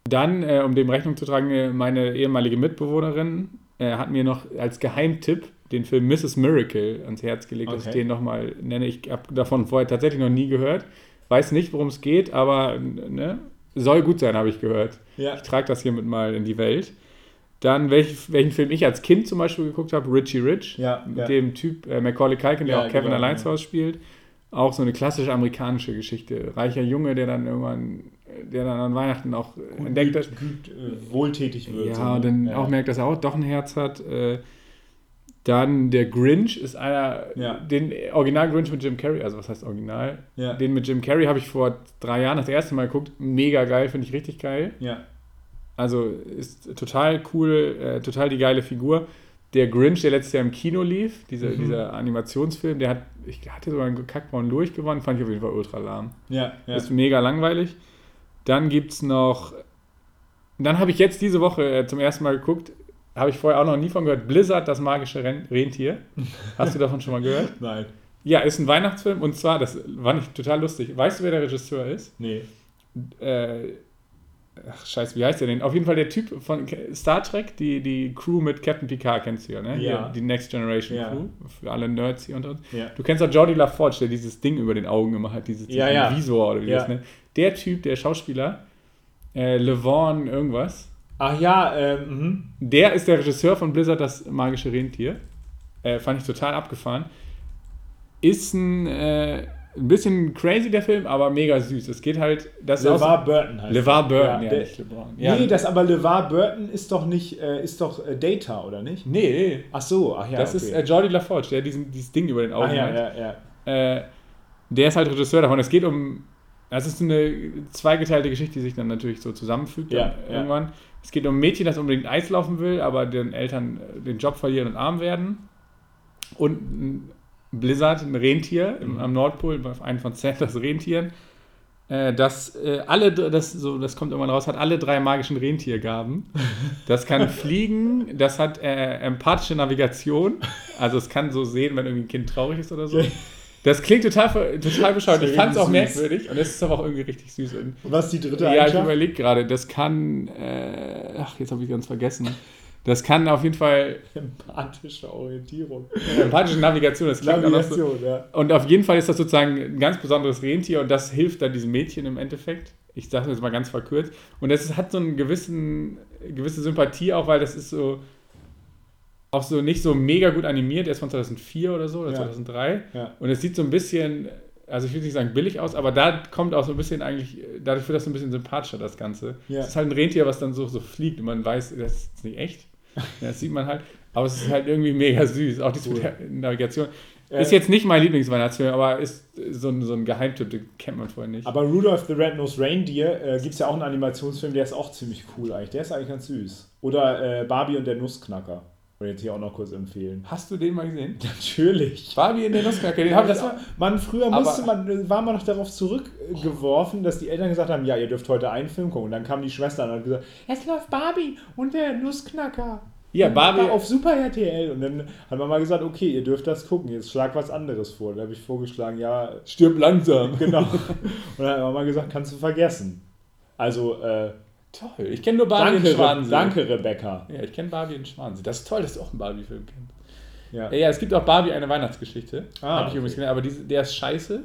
Dann, äh, um dem Rechnung zu tragen, äh, meine ehemalige Mitbewohnerin äh, hat mir noch als Geheimtipp den Film Mrs. Miracle ans Herz gelegt, dass ich Okay. den nochmal nenne. Ich habe davon vorher tatsächlich noch nie gehört. Weiß nicht, worum es geht, aber ne, soll gut sein, habe ich gehört. Ja. Ich trage das hiermit mal in die Welt. Dann, welch, welchen Film ich als Kind zum Beispiel geguckt habe, Richie Rich, Ja, mit ja. dem Typ äh, Macaulay Culkin, der auch Kevin genau, ja. Hause spielt. auch so eine klassische amerikanische Geschichte. Reicher Junge, der dann irgendwann, der dann an Weihnachten auch äh, entdeckt hat. Gut, äh, wohltätig wird. Ja, so, und dann Ja. auch merkt, dass er auch doch ein Herz hat. Äh, dann der Grinch ist einer, Ja. den Original Grinch mit Jim Carrey, also was heißt Original? Ja. Den mit Jim Carrey habe ich vor drei Jahren das erste Mal geguckt. Mega geil, finde ich richtig geil. Ja. Also ist total cool, äh, total die geile Figur. Der Grinch, der letztes Jahr im Kino lief, dieser, Mhm. dieser Animationsfilm, der hat, ich hatte sogar einen Kackbraun durchgewonnen, fand ich auf jeden Fall ultra lahm. Ja, ja. Ist mega langweilig. Dann gibt es noch. Dann habe ich jetzt diese Woche äh, zum ersten Mal geguckt, habe ich vorher auch noch nie von gehört. Blizzard, das magische Ren Rentier. [laughs] Hast du davon schon mal gehört? Nein. Ja, ist ein Weihnachtsfilm und zwar, das fand ich total lustig. Weißt du, wer der Regisseur ist? Nee. Äh, ach, scheiße, wie heißt der denn? Auf jeden Fall der Typ von Star Trek, die, die Crew mit Captain Picard kennst du ja, ne? Ja. Die Next Generation Ja. Crew, für alle Nerds hier unter uns. Ja. Du kennst auch Jordi LaForge, der dieses Ding über den Augen immer hat, dieses Ja, ja. Visor oder wie das nennt. Der Typ, der Schauspieler, äh, LeVon irgendwas, Ach ja, ähm, mhm. der ist der Regisseur von Blizzard, das magische Rentier. Äh, fand ich total abgefahren. Ist ein, äh, ein bisschen crazy, der Film, aber mega süß. Es geht halt, das ist LeVar auch Burton heißt LeVar. Burton, ja, der, nicht LeBron. Ja. Nee, das aber LeVar Burton ist doch nicht, äh, ist doch äh, Data, oder nicht? nee. Ach so, ach ja. das okay. ist äh, Jordi LaForge, der diesen, dieses Ding über den Augen Ach ja, hat. ja, ja. Äh, der ist halt Regisseur davon. Es geht um. Das ist eine zweigeteilte Geschichte, die sich dann natürlich so zusammenfügt Ja, ja. irgendwann. Es geht um ein Mädchen, das unbedingt Eis laufen will, aber den Eltern den Job verlieren und arm werden. Und ein Blizzard, ein Rentier im, Mhm. am Nordpol, einen von Santas Rentieren, äh, das äh, alle, das, so, das kommt irgendwann raus, hat alle drei magischen Rentiergaben. [laughs] Das kann fliegen, das hat äh, empathische Navigation, also es kann so sehen, wenn irgendwie ein Kind traurig ist oder so. Das klingt total, total bescheuert. Das Ich fand es auch süß. merkdich und es ist aber auch irgendwie richtig süß. Und was die dritte ja, ich überlege gerade, das kann, äh, ach, jetzt habe ich ganz vergessen. Das kann auf jeden Fall Empathische Orientierung. [laughs] empathische Navigation, das klingt noch so. Navigation, ja. Und auf jeden Fall ist das sozusagen ein ganz besonderes Rentier und das hilft dann diesem Mädchen im Endeffekt. Ich sage das mal ganz verkürzt. Und das ist, hat so eine gewissen, gewisse Sympathie auch, weil das ist so auch so nicht so mega gut animiert. Er ist von 2004 oder so, oder Ja. 2003. Ja. Und es sieht so ein bisschen, also ich will nicht sagen billig aus, aber da kommt auch so ein bisschen eigentlich, dadurch wird das so ein bisschen sympathischer, das Ganze. Es ist halt ein Rentier, was dann so, so fliegt und man weiß, das ist nicht echt. Ja, das sieht man halt. Aber es ist halt irgendwie mega süß. Auch die Cool. Navigation. Äh, ist jetzt nicht mein Lieblingsweihnachtsfilm, aber ist so ein, so ein Geheimtipp, den kennt man vorher nicht. Aber Rudolph the Red-Nosed Reindeer äh, gibt es ja auch einen Animationsfilm, der ist auch ziemlich cool eigentlich. Der ist eigentlich ganz süß. Oder äh, Barbie und der Nussknacker. Ich jetzt hier auch noch kurz empfehlen. Hast du den mal gesehen? [laughs] Natürlich. Barbie in der Nussknacker, den hab das war, man, früher musste man, war man noch darauf zurückgeworfen, dass die Eltern gesagt haben, ja, ihr dürft heute einen Film gucken. Und dann kam die Schwester und hat gesagt, es läuft Barbie und der Nussknacker. Ja, Barbie- Auf Super RTL. Und dann hat man mal gesagt, okay, ihr dürft das gucken, jetzt schlag was anderes vor. Dann habe ich vorgeschlagen, ja, Stirb langsam. genau. [laughs] und dann hat man mal gesagt, kannst du vergessen. Also, äh, Toll. Ich kenne nur Barbie danke, in Schwansee. danke, Rebecca. Ja, ich kenne Barbie in Schwansee. Das ist toll, dass du auch einen Barbie-Film kennst. Ja. Ja, ja, es gibt auch Barbie eine Weihnachtsgeschichte. Ah, Habe ich okay. übrigens gelernt, aber diese, der ist scheiße.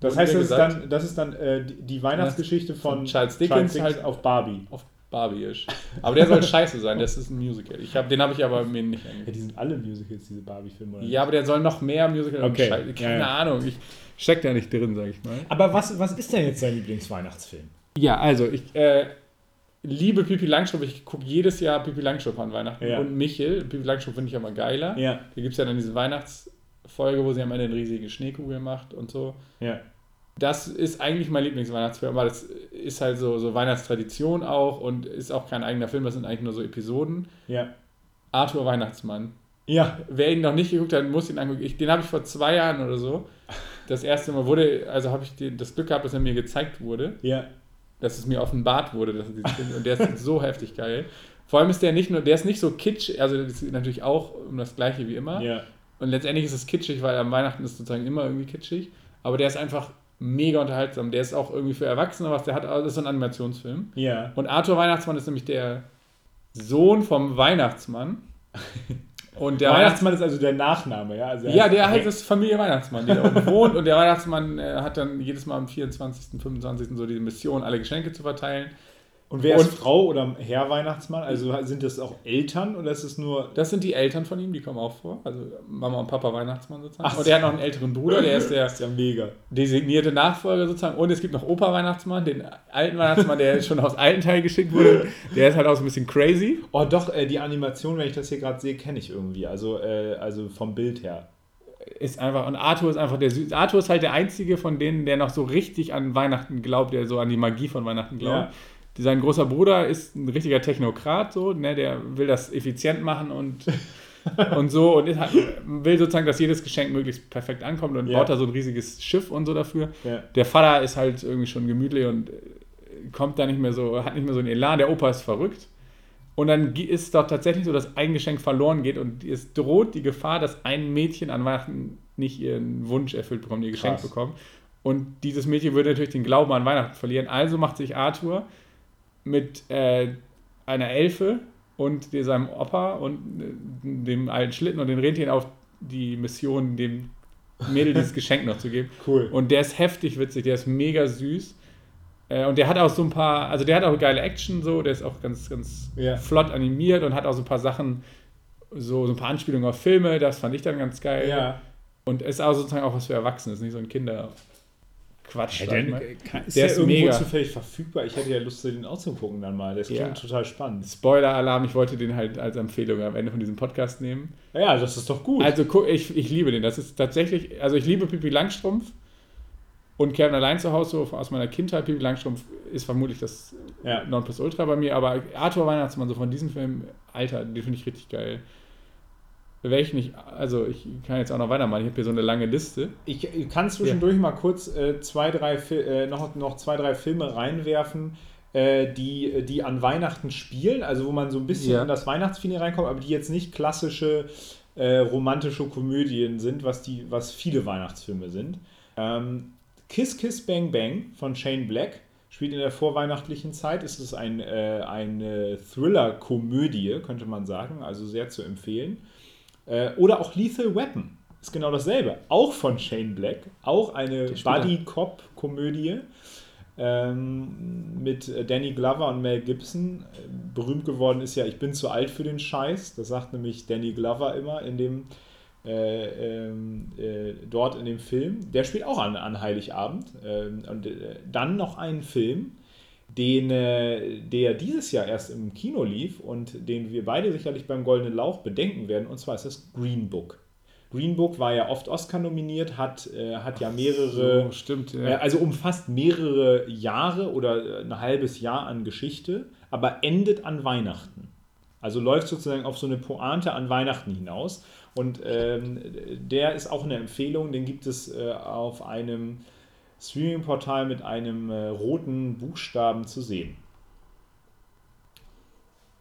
Das heißt, das ist dann, das ist dann äh, die, die Weihnachtsgeschichte von, Von Charles Dickens halt- auf Barbie. Auf Barbie-isch. Aber der soll scheiße sein, das ist ein Musical. Ich hab, den habe ich aber mir nicht Ja, angeguckt. die sind alle Musicals, diese Barbie-Filme. oder? Ja, aber der soll noch mehr Musical und Okay. Scheiße. Keine Ja, ja. Ahnung, ich steck da nicht drin, sag ich mal. Aber was, was ist denn jetzt dein Lieblingsweihnachtsfilm? Ja, also ich äh, liebe Pipi Langstrumpf. Ich gucke jedes Jahr Pipi Langstrumpf an Weihnachten. Ja. Und Michel. Pipi Langstrumpf finde ich aber geiler. Ja, Da gibt es ja dann diese Weihnachtsfolge, wo sie am Ende eine riesige Schneekugel macht und so. ja. Das ist eigentlich mein Lieblingsweihnachtsfilm, aber das ist halt so, so Weihnachtstradition auch und ist auch kein eigener Film, das sind eigentlich nur so Episoden. Ja. Arthur Weihnachtsmann. Ja. Wer ihn noch nicht geguckt hat, muss ihn angucken. Ich, den habe ich vor zwei Jahren oder so. Das erste Mal wurde, also habe ich den, das Glück gehabt, dass er mir gezeigt wurde, Ja. Dass es mir offenbart wurde, dass diesen Film, und der ist so heftig geil. Vor allem ist der nicht nur, der ist nicht so kitsch, also das ist natürlich auch um das gleiche wie immer. Ja. Und letztendlich ist es kitschig, weil am Weihnachten ist sozusagen immer irgendwie kitschig. Aber der ist einfach mega unterhaltsam. Der ist auch irgendwie für Erwachsene was. Der hat, das ist so ein Animationsfilm. Ja. Und Arthur Weihnachtsmann ist nämlich der Sohn vom Weihnachtsmann. [laughs] Und der Weihnachtsmann ist also der Nachname, ja? Also Ja, der heißt das Familie Weihnachtsmann, die da unten wohnt. Und der Weihnachtsmann äh, hat dann jedes Mal am 24., 25. so diese Mission, alle Geschenke zu verteilen. Und wer ist Und- Frau oder Herr Weihnachtsmann? Also sind das auch Eltern oder ist es nur. Das sind die Eltern von ihm, die kommen auch vor. Also Mama und Papa Weihnachtsmann sozusagen. Ach und er hat noch einen älteren Bruder, der ist der [laughs] ist ja mega. designierte Nachfolger sozusagen. Und es gibt noch Opa Weihnachtsmann, den alten Weihnachtsmann, der schon aus alten Teil geschickt wurde. Der ist halt auch so ein bisschen crazy. Oh, doch, äh, die Animation, wenn ich das hier gerade sehe, kenne ich irgendwie. Also, äh, also vom Bild her. Ist einfach, und Arthur ist einfach der Süß. Arthur ist halt der einzige von denen, der noch so richtig an Weihnachten glaubt, der so an die Magie von Weihnachten glaubt. Ja. Sein großer Bruder ist ein richtiger Technokrat, so, ne, der will das effizient machen und, [laughs] und so und halt, will sozusagen, dass jedes Geschenk möglichst perfekt ankommt und Ja. baut da so ein riesiges Schiff und so dafür. Ja. Der Vater ist halt irgendwie schon gemütlich und äh, kommt da nicht mehr so, hat nicht mehr so einen Elan. Der Opa ist verrückt. Und dann ist es doch tatsächlich so, dass ein Geschenk verloren geht und es droht die Gefahr, dass ein Mädchen an Weihnachten nicht ihren Wunsch erfüllt bekommt, ihr Geschenk Krass. bekommt. Und dieses Mädchen würde natürlich den Glauben an Weihnachten verlieren. Also macht sich Arthur mit äh, einer Elfe und seinem Opa und äh, dem alten Schlitten und den Rentieren auf die Mission, dem Mädel dieses [laughs] Geschenk noch zu geben. Cool. Und der ist heftig witzig, der ist mega süß. Äh, Und der hat auch so ein paar, also der hat auch geile Action, so, der ist auch ganz, ganz Ja. flott animiert und hat auch so ein paar Sachen, so, so ein paar Anspielungen auf Filme, das fand ich dann ganz geil. ja. Und ist auch sozusagen auch was für Erwachsene, ist nicht so ein Kinderquatsch. Ja, der, ist Der der ist irgendwo mega. zufällig verfügbar? Ich hätte ja Lust, den auszugucken dann mal. Das klingt Ja. total spannend. Spoiler-Alarm, ich wollte den halt als Empfehlung am Ende von diesem Podcast nehmen. Ja, das ist doch gut. Also ich, ich liebe den. Das ist tatsächlich, also ich liebe Pippi Langstrumpf und Kevin allein zu Hause aus meiner Kindheit. Pippi Langstrumpf ist vermutlich das ja. Nonplusultra bei mir, aber Arthur Weihnachtsmann, so von diesem Film, Alter, den finde ich richtig geil. Welchen ich, also ich kann jetzt auch noch weitermachen, ich habe hier so eine lange Liste. Ich kann zwischendurch mal kurz äh, zwei, drei, äh, noch, noch zwei, drei Filme reinwerfen, äh, die, die an Weihnachten spielen, also wo man so ein bisschen Ja. in das Weihnachtsfeeling reinkommt, aber die jetzt nicht klassische äh, romantische Komödien sind, was, die, was viele Weihnachtsfilme sind. Ähm, Kiss Kiss Bang Bang von Shane Black spielt in der vorweihnachtlichen Zeit. Es ist ein, äh, eine Thriller-Komödie, könnte man sagen, also sehr zu empfehlen. Äh, oder auch Lethal Weapon. Ist genau dasselbe. Auch von Shane Black. Auch eine Buddy-Cop-Komödie. Ähm, mit äh, Danny Glover und Mel Gibson. Äh, Berühmt geworden ist ja, ich bin zu alt für den Scheiß. Das sagt nämlich Danny Glover immer in dem, äh, ähm, äh, dort in dem Film. Der spielt auch an, an Heiligabend. Ähm, und dann noch einen Film, den, äh, der dieses Jahr erst im Kino lief und den wir beide sicherlich beim Goldenen Lauch bedenken werden, und zwar ist das Green Book. Green Book war ja oft Oscar nominiert, hat, äh, hat ja mehrere, So, stimmt, äh, ja. also umfasst mehrere Jahre oder äh, ein halbes Jahr an Geschichte, aber endet an Weihnachten. Also läuft sozusagen auf so eine Pointe an Weihnachten hinaus. Und ähm, der ist auch eine Empfehlung, den gibt es äh, auf einem Streaming-Portal mit einem äh, roten Buchstaben zu sehen.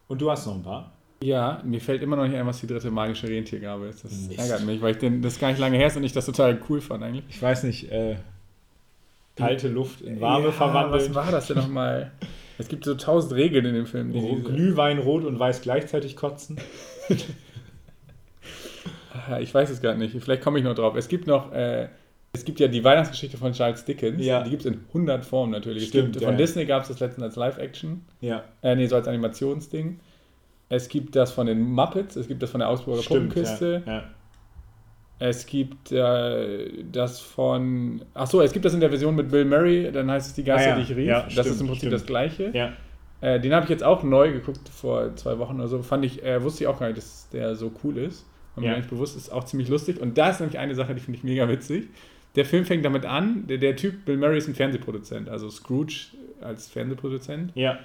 Und du hast noch ein paar? Ja, mir fällt immer noch nicht ein, was die dritte magische Rentiergabe ist. Das Mist. ärgert mich, weil ich den, das gar nicht lange her ist und ich das total cool fand eigentlich. Ich weiß nicht, äh, kalte Luft in warme ja, verwandeln. Was war das denn nochmal? Es gibt so tausend Regeln in dem Film. Die Oh, diese- Glühwein rot und weiß gleichzeitig kotzen. [laughs] Ah, Ich weiß es gar nicht. Vielleicht komme ich noch drauf. Es gibt noch, äh, es gibt ja die Weihnachtsgeschichte von Charles Dickens. Ja. Die gibt es in 100 Formen natürlich. Stimmt, von ja. Disney gab es das letztens als Live-Action. Ja, Äh, nee, so als Animationsding. Es gibt das von den Muppets, es gibt das von der Augsburger Puppenkiste. Ja, ja. Es gibt äh, das von. Achso, es gibt das in der Version mit Bill Murray, dann heißt es Die Geister, Ah ja, die ich rief. ja, das stimmt, ist im Prinzip stimmt. das gleiche. ja. Äh, den habe ich jetzt auch neu geguckt vor zwei Wochen oder so. Fand ich, äh, wusste ich auch gar nicht, dass der so cool ist. War mir gar nicht bewusst, ist auch ziemlich lustig. Und da ist nämlich eine Sache, die finde ich mega witzig. Der Film fängt damit an, der, der Typ, Bill Murray ist ein Fernsehproduzent, also Scrooge als Fernsehproduzent. ja.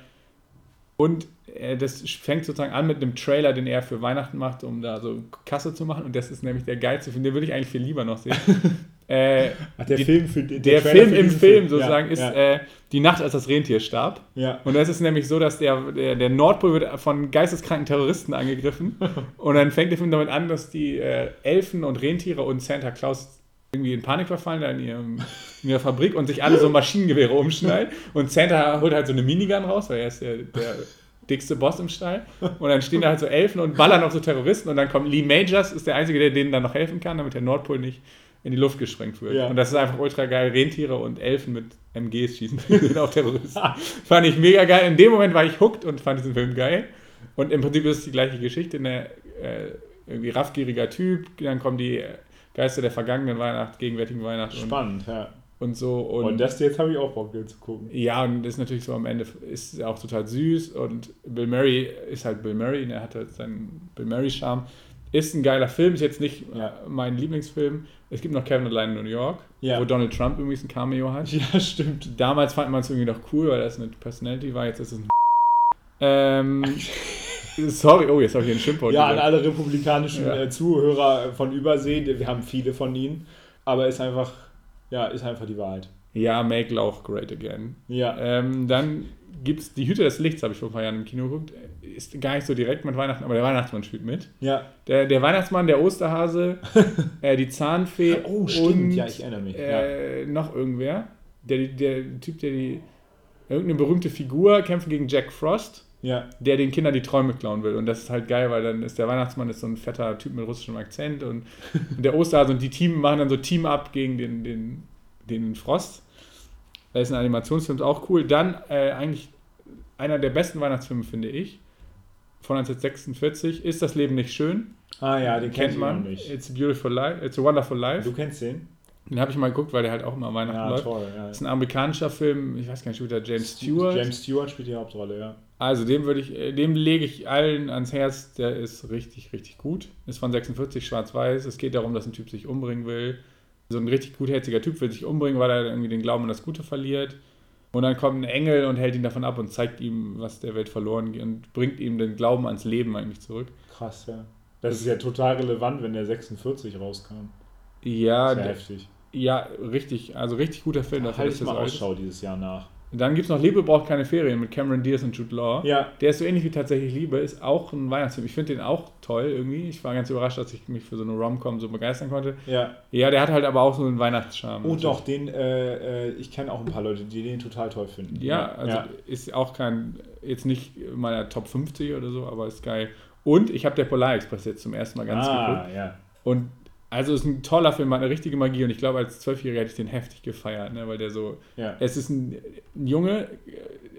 Und äh, das fängt sozusagen an mit einem Trailer, den er für Weihnachten macht, um da so Kasse zu machen. Und das ist nämlich der geilste Film, den würde ich eigentlich viel lieber noch sehen. [laughs] äh, Ach, der Die- Film für der, der Film für im diesen Film sozusagen ja, ist Ja, Äh, die Nacht, als das Rentier starb. ja. Und das ist nämlich so, dass der, der, der Nordpol wird von geisteskranken Terroristen angegriffen. [laughs] Und dann fängt der Film damit an, dass die äh, Elfen und Rentiere und Santa Claus irgendwie in Panik verfallen da in, ihrem, in ihrer Fabrik und sich alle so Maschinengewehre umschneiden. Und Santa holt halt so eine Minigun raus, weil er ist der, der dickste Boss im Stall. Und dann stehen da halt so Elfen und ballern auf so Terroristen. Und dann kommt Lee Majors, ist der Einzige, der denen dann noch helfen kann, damit der Nordpol nicht in die Luft gesprengt wird. Ja. Und das ist einfach ultra geil. Rentiere und Elfen mit MGs schießen. [laughs] Auch Terroristen. fand ich mega geil. In dem Moment war ich hooked und fand diesen Film geil. Und im Prinzip ist es die gleiche Geschichte. Eine äh, irgendwie raffgieriger Typ, dann kommen die Geister der vergangenen Weihnacht, gegenwärtigen Weihnacht und, Spannend, ja. und so. Und, Und, das jetzt habe ich auch Bock, den zu gucken. ja, und das ist natürlich so am Ende ist auch total süß und Bill Murray ist halt Bill Murray, und er hat halt seinen Bill Murray-Charme. Ist ein geiler Film, ist jetzt nicht Ja. mein Lieblingsfilm. Es gibt noch Kevin allein in New York, Ja. wo Donald Trump übrigens ein Cameo hat. Ja, [laughs] stimmt. Damals fand man es irgendwie noch cool, weil das eine Personality war, jetzt ist es ein [laughs] ähm, [laughs] Sorry, oh, jetzt habe ich hier ein Schimpfwort. Ja, an alle republikanischen Ja. äh, Zuhörer von Übersee, wir haben viele von ihnen, aber ist einfach, ja, ist einfach die Wahrheit. ja, Make Lauch Great Again. Ja, Ähm, dann gibt es die Hüte des Lichts, habe ich vor ein paar Jahren im Kino geguckt. Ist gar nicht so direkt mit Weihnachten, aber der Weihnachtsmann spielt mit. ja. Der, der Weihnachtsmann, der Osterhase, [laughs] äh, die Zahnfee Oh, stimmt, und ja, ich erinnere mich. ja. äh, noch irgendwer. Der, der, Typ, der die. Irgendeine berühmte Figur kämpft gegen Jack Frost, ja, der den Kindern die Träume klauen will. Und das ist halt geil, weil dann ist der Weihnachtsmann ist so ein fetter Typ mit russischem Akzent und [laughs] der Osterhase und die Team machen dann so Team-Up gegen den, den, den Frost. Das ist ein Animationsfilm, ist auch cool. Dann äh, eigentlich einer der besten Weihnachtsfilme, finde ich, von 1946, ist Das Leben nicht schön. Ah ja, den Kennt kennt man. man nicht. It's a beautiful life. It's a wonderful life. Du kennst den? Den habe ich mal geguckt, weil der halt auch immer Weihnachten Ja, läuft. toll. Ja. Das ist ein amerikanischer Film, ich weiß gar nicht, wie der James Stewart. James Stewart spielt die Hauptrolle, ja. Also dem würde ich, äh, dem lege ich allen ans Herz, der ist richtig, richtig gut. Ist von 46, schwarz-weiß. Es geht darum, dass ein Typ sich umbringen will. So ein richtig gutherziger Typ will sich umbringen, weil er irgendwie den Glauben an das Gute verliert. Und dann kommt ein Engel und hält ihn davon ab und zeigt ihm, was der Welt verloren geht und bringt ihm den Glauben ans Leben eigentlich zurück. Krass, ja. Das ist ja total relevant, wenn der 46 rauskam. Ja, Sehr d- heftig. Ja, richtig, also richtig guter Film. Da halte ich mal alt ist. Ausschau dieses Jahr nach. Dann gibt es noch Liebe braucht keine Ferien mit Cameron Diaz und Jude Law. Ja, Der ist so ähnlich wie tatsächlich Liebe, ist auch ein Weihnachtsfilm. Ich finde den auch toll irgendwie. Ich war ganz überrascht, dass ich mich für so eine Rom-Com so begeistern konnte. ja. Ja, der hat halt aber auch so einen Weihnachtscharme. Oh doch, den, äh, äh, ich kenne auch ein paar Leute, die den total toll finden. Ja, also ist auch kein, jetzt nicht meiner Top 50 oder so, aber ist geil. Und ich habe der Polar Express jetzt zum ersten Mal ganz ah, geguckt. ja. Und also ist ein toller Film, hat eine richtige Magie und ich glaube, als Zwölfjähriger hätte ich den heftig gefeiert, ne, weil der so, ja. es ist ein, ein Junge,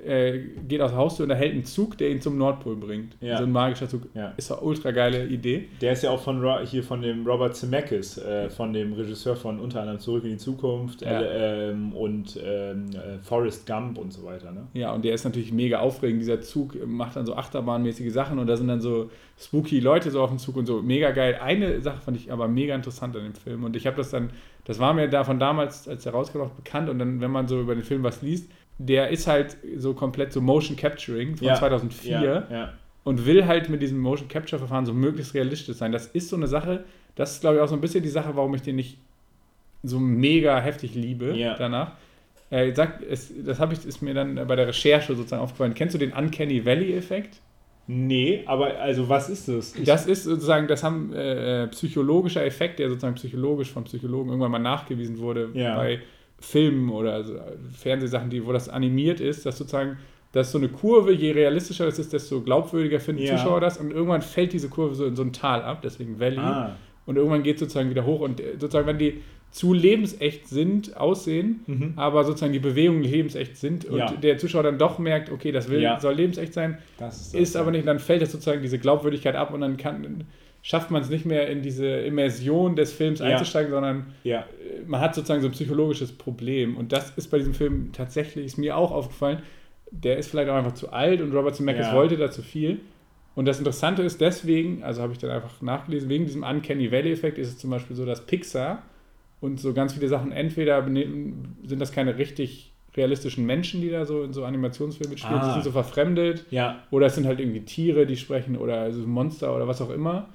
äh, geht aus der Haustür und erhält einen Zug, der ihn zum Nordpol bringt. Ja. So ein magischer Zug. Ja. Ist eine ultra geile Idee. Der ist ja auch von hier von dem Robert Zemeckis, äh, von dem Regisseur von unter anderem Zurück in die Zukunft Ja. äh, ähm, und ähm, äh, Forrest Gump und so weiter. Ne? Ja, und der ist natürlich mega aufregend. Dieser Zug macht dann so achterbahnmäßige Sachen und da sind dann so spooky Leute so auf dem Zug und so. Mega geil. Eine Sache fand ich aber mega interessant an dem Film und ich habe das dann, das war mir davon damals, als der rauskam, auch bekannt und dann, wenn man so über den Film was liest, der ist halt so komplett so Motion Capturing von Ja. 2004 Ja, ja. und will halt mit diesem Motion Capture Verfahren so möglichst realistisch sein. Das ist so eine Sache, das ist glaube ich auch so ein bisschen die Sache, warum ich den nicht so mega heftig liebe danach. Äh, sag, es, das habe ich ist mir dann bei der Recherche sozusagen aufgefallen. Kennst du den Uncanny Valley Effekt? Nee, aber also was ist das? Ich- Das ist sozusagen, das haben äh, äh, psychologischer Effekt, der sozusagen psychologisch von Psychologen irgendwann mal nachgewiesen wurde bei Filmen oder also Fernsehsachen, die, wo das animiert ist, dass sozusagen, dass so eine Kurve, je realistischer das ist, desto glaubwürdiger finden Ja. Zuschauer das und irgendwann fällt diese Kurve so in so ein Tal ab, deswegen Valley. ah, Und irgendwann geht es sozusagen wieder hoch und äh, sozusagen, wenn die zu lebensecht sind, aussehen, mhm. aber sozusagen die Bewegungen lebensecht sind und Ja. der Zuschauer dann doch merkt, okay, das will, Ja. soll lebensecht sein, das ist, ist aber nicht, dann fällt das sozusagen diese Glaubwürdigkeit ab und dann kann, schafft man es nicht mehr in diese Immersion des Films Ja. einzusteigen, sondern Ja, äh, man hat sozusagen so ein psychologisches Problem und das ist bei diesem Film tatsächlich, ist mir auch aufgefallen, der ist vielleicht auch einfach zu alt und Robert Zemeckis Ja. wollte da zu viel. Und das Interessante ist deswegen, also habe ich dann einfach nachgelesen, wegen diesem Uncanny Valley-Effekt ist es zum Beispiel so, dass Pixar und so ganz viele Sachen, entweder sind das keine richtig realistischen Menschen, die da so in so Animationsfilmen mitspielen, Ah. die sind so verfremdet ja, oder es sind halt irgendwie Tiere, die sprechen oder also Monster oder was auch immer.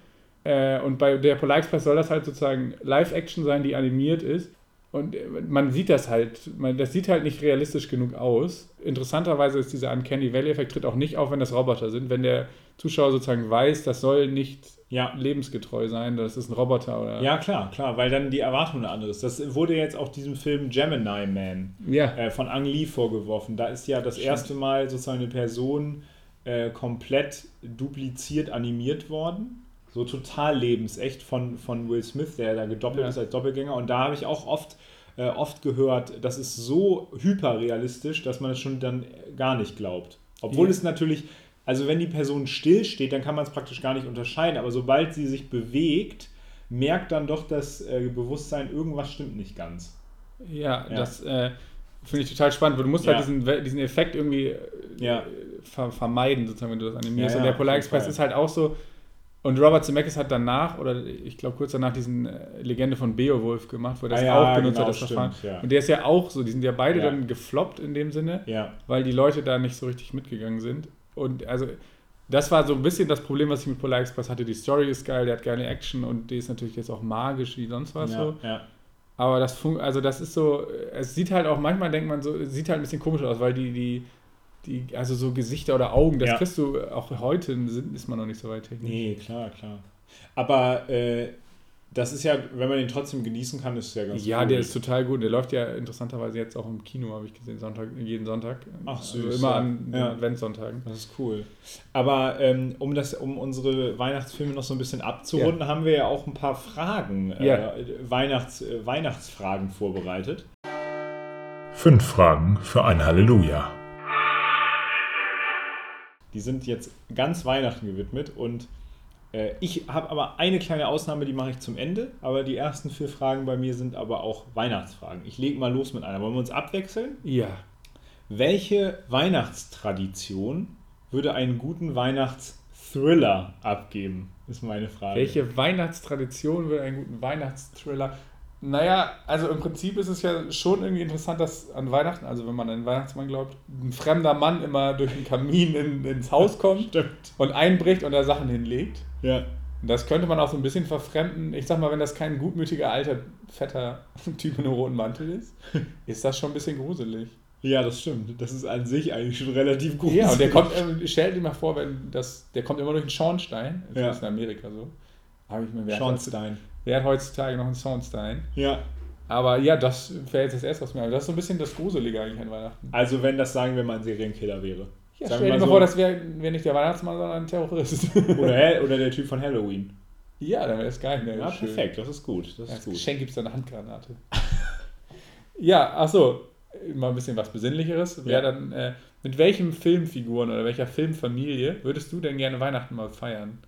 Äh, und bei der Polar Express soll das halt sozusagen Live-Action sein, die animiert ist. Und man sieht das halt, man, das sieht halt nicht realistisch genug aus. Interessanterweise ist dieser Uncanny Valley-Effekt tritt auch nicht auf, wenn das Roboter sind. Wenn der Zuschauer sozusagen weiß, das soll nicht ja. lebensgetreu sein, das ist ein Roboter oder. Ja, klar, klar, weil dann die Erwartung eine andere ist. Das wurde jetzt auch diesem Film Gemini Man Ja. äh, von Ang Lee vorgeworfen. Da ist ja das Stimmt. erste Mal sozusagen eine Person äh, komplett dupliziert animiert worden. So total lebensecht von, von Will Smith, der da gedoppelt Ja. ist als Doppelgänger. Und da habe ich auch oft, äh, oft gehört, das ist so hyperrealistisch, dass man es schon dann gar nicht glaubt. Obwohl Ja. es natürlich, also wenn die Person still steht, dann kann man es praktisch gar nicht unterscheiden. Aber sobald sie sich bewegt, merkt dann doch das äh, Bewusstsein, irgendwas stimmt nicht ganz. Ja, Ja. das äh, finde ich total spannend, weil du musst Ja. halt diesen, diesen Effekt irgendwie äh, Ja. ver vermeiden, sozusagen, wenn du das animierst. Und der Polar Express ist halt auch so. Und Robert Zemeckis hat danach, oder ich glaube kurz danach, diesen äh, Legende von Beowulf gemacht, wo er das Ah ja, auch benutzt genau, hat, das stimmt, Verfahren. ja. Und der ist ja auch so, die sind ja beide Ja. dann gefloppt in dem Sinne, Ja, weil die Leute da nicht so richtig mitgegangen sind. Und also, das war so ein bisschen das Problem, was ich mit Polar Express hatte. Die Story ist geil, der hat geile Action und die ist natürlich jetzt auch magisch wie sonst was so. Aber das fun also das ist so, es sieht halt auch, manchmal denkt man so, es sieht halt ein bisschen komisch aus, weil die, die, die, also so Gesichter oder Augen, das Ja. kriegst du auch heute, sind, ist man noch nicht so weit technisch. Nee, klar, klar. Aber äh, das ist ja, wenn man den trotzdem genießen kann, ist es ja ganz Ja, cool. der ist total gut. Der läuft ja interessanterweise jetzt auch im Kino, habe ich gesehen, Sonntag, jeden Sonntag. Ach, Also süß, immer ja. an Ja. Adventssonntagen. Das ist cool. Aber ähm, um, das, um unsere Weihnachtsfilme noch so ein bisschen abzurunden, haben wir ja auch ein paar Fragen, äh, Ja. Weihnachts, äh, Weihnachtsfragen vorbereitet. Fünf Fragen für ein Halleluja. Die sind jetzt ganz Weihnachten gewidmet und äh, ich habe aber eine kleine Ausnahme, die mache ich zum Ende. Aber die ersten vier Fragen bei mir sind aber auch Weihnachtsfragen. Ich lege mal los mit einer. Wollen wir uns abwechseln? Ja. Welche Weihnachtstradition würde einen guten Weihnachtsthriller abgeben? Ist meine Frage. Welche Weihnachtstradition würde einen guten Weihnachtsthriller? Naja, also im Prinzip ist es ja schon irgendwie interessant, dass an Weihnachten, also wenn man an den Weihnachtsmann glaubt, ein fremder Mann immer durch den Kamin in, ins Haus [laughs] kommt Stimmt. und einbricht und da Sachen hinlegt. Ja. Das könnte man auch so ein bisschen verfremden. Ich sag mal, wenn das kein gutmütiger, alter, fetter [laughs] Typ in einem roten Mantel ist, [laughs] ist das schon ein bisschen gruselig. ja, das stimmt. Das ist an sich eigentlich schon relativ gut. Ja, und der kommt, ähm, stell dir mal vor, wenn das, der kommt immer durch einen Schornstein. Das Ja. ist in Amerika so. Habe ich mir Schornstein. Wer hat heutzutage noch einen Schornstein? Ja. Aber ja, das wäre jetzt das erste, was mir Das ist so ein bisschen das Gruselige eigentlich an Weihnachten. Also wenn das, sagen wir mal, ein Serienkiller wäre. Ja, Sagen stell dir mal so- vor, das wäre wär nicht der Weihnachtsmann, sondern ein Terrorist. [laughs] Oder, oder der Typ von Halloween. ja, dann wäre es geil. Ne? Ja, Schön. perfekt. Das ist gut. Das Ja, ist als gut. Geschenk gibt es eine Handgranate. [laughs] ja, achso, mal ein bisschen was Besinnlicheres. Ja. dann, äh, mit welchen Filmfiguren oder welcher Filmfamilie würdest du denn gerne Weihnachten mal feiern?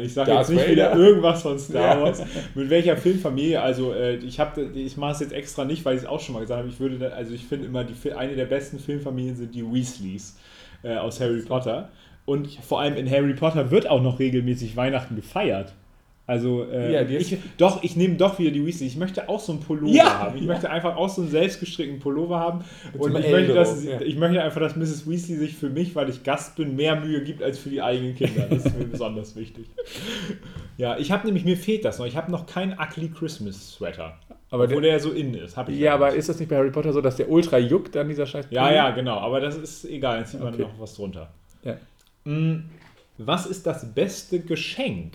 Ich sage jetzt nicht Vader. wieder irgendwas von Star Ja. Wars. Mit welcher Filmfamilie? Also äh, ich habe, ich mache es jetzt extra nicht, weil ich es auch schon mal gesagt habe. Ich würde, also ich finde immer die eine der besten Filmfamilien sind die Weasleys äh, aus Harry Potter. Und vor allem in Harry Potter wird auch noch regelmäßig Weihnachten gefeiert. Also äh, Ja, ist- ich, doch, ich nehme doch wieder die Weasleys. Ich möchte auch so einen Pullover Ja, haben. Ich ja. möchte einfach auch so einen selbstgestrickten Pullover haben. Mit Und ich möchte, dass, ich möchte einfach, dass Mrs. Weasley sich für mich, weil ich Gast bin, mehr Mühe gibt als für die eigenen Kinder. Das ist mir [laughs] besonders wichtig. Ja, ich habe nämlich, mir fehlt das noch. Ich habe noch keinen Ugly Christmas Sweater. Aber obwohl der- der so in ist. Hab ich Ja, aber ist das nicht bei Harry Potter so, dass der ultra juckt an dieser scheiß Ja, ja, genau. Aber das ist egal. Jetzt sieht man Okay. noch was drunter. Ja. Mm, Was ist das beste Geschenk,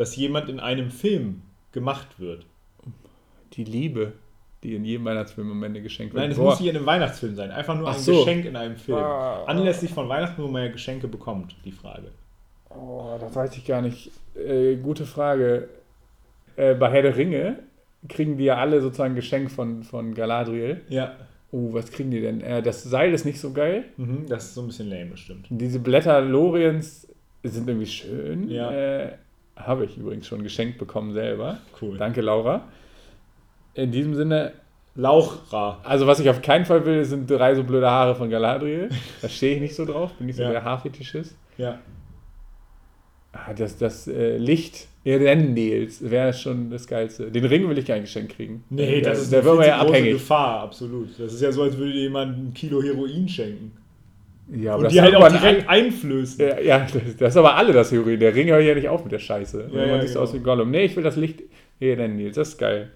das jemand in einem Film gemacht wird? Die Liebe, die in jedem Weihnachtsfilm am Ende geschenkt wird. Nein, es muss nicht in einem Weihnachtsfilm sein. Einfach nur Ach ein so. Geschenk in einem Film. Ah. Anlässlich von Weihnachten, wo man ja Geschenke bekommt, die Frage. Oh, das weiß ich gar nicht. Äh, gute Frage. Äh, bei Herr der Ringe kriegen die ja alle sozusagen ein Geschenk von, von Galadriel. Ja. Oh, was kriegen die denn? Äh, das Seil ist nicht so geil. Mhm, das ist so ein bisschen lame, das stimmt. Diese Blätter Loriens sind irgendwie schön. Ja. Habe ich übrigens schon geschenkt bekommen selber. Cool. Danke, Laura. In diesem Sinne, Lauchra. also was ich auf keinen Fall will, sind drei so blöde Haare von Galadriel. Da stehe ich nicht so drauf, bin nicht so Ja. der Haarfetischist. Ja. Ah, das das äh, Licht Irendels wäre schon das Geilste. Den Ring will ich kein Geschenk kriegen. Nee, Der- das ist der eine wird viel ja große abhängig. Gefahr, absolut. Das ist ja so, als würde jemand ein Kilo Heroin schenken. Ja, Und das die halt aber auch ein- direkt einflößen. Ja, ja das, ist aber alle das Heroin. Der Ring hört ja nicht auf mit der Scheiße. Ja, man ja, sieht so genau. aus wie Gollum. Nee, ich will das Licht Irendels. Das ist geil.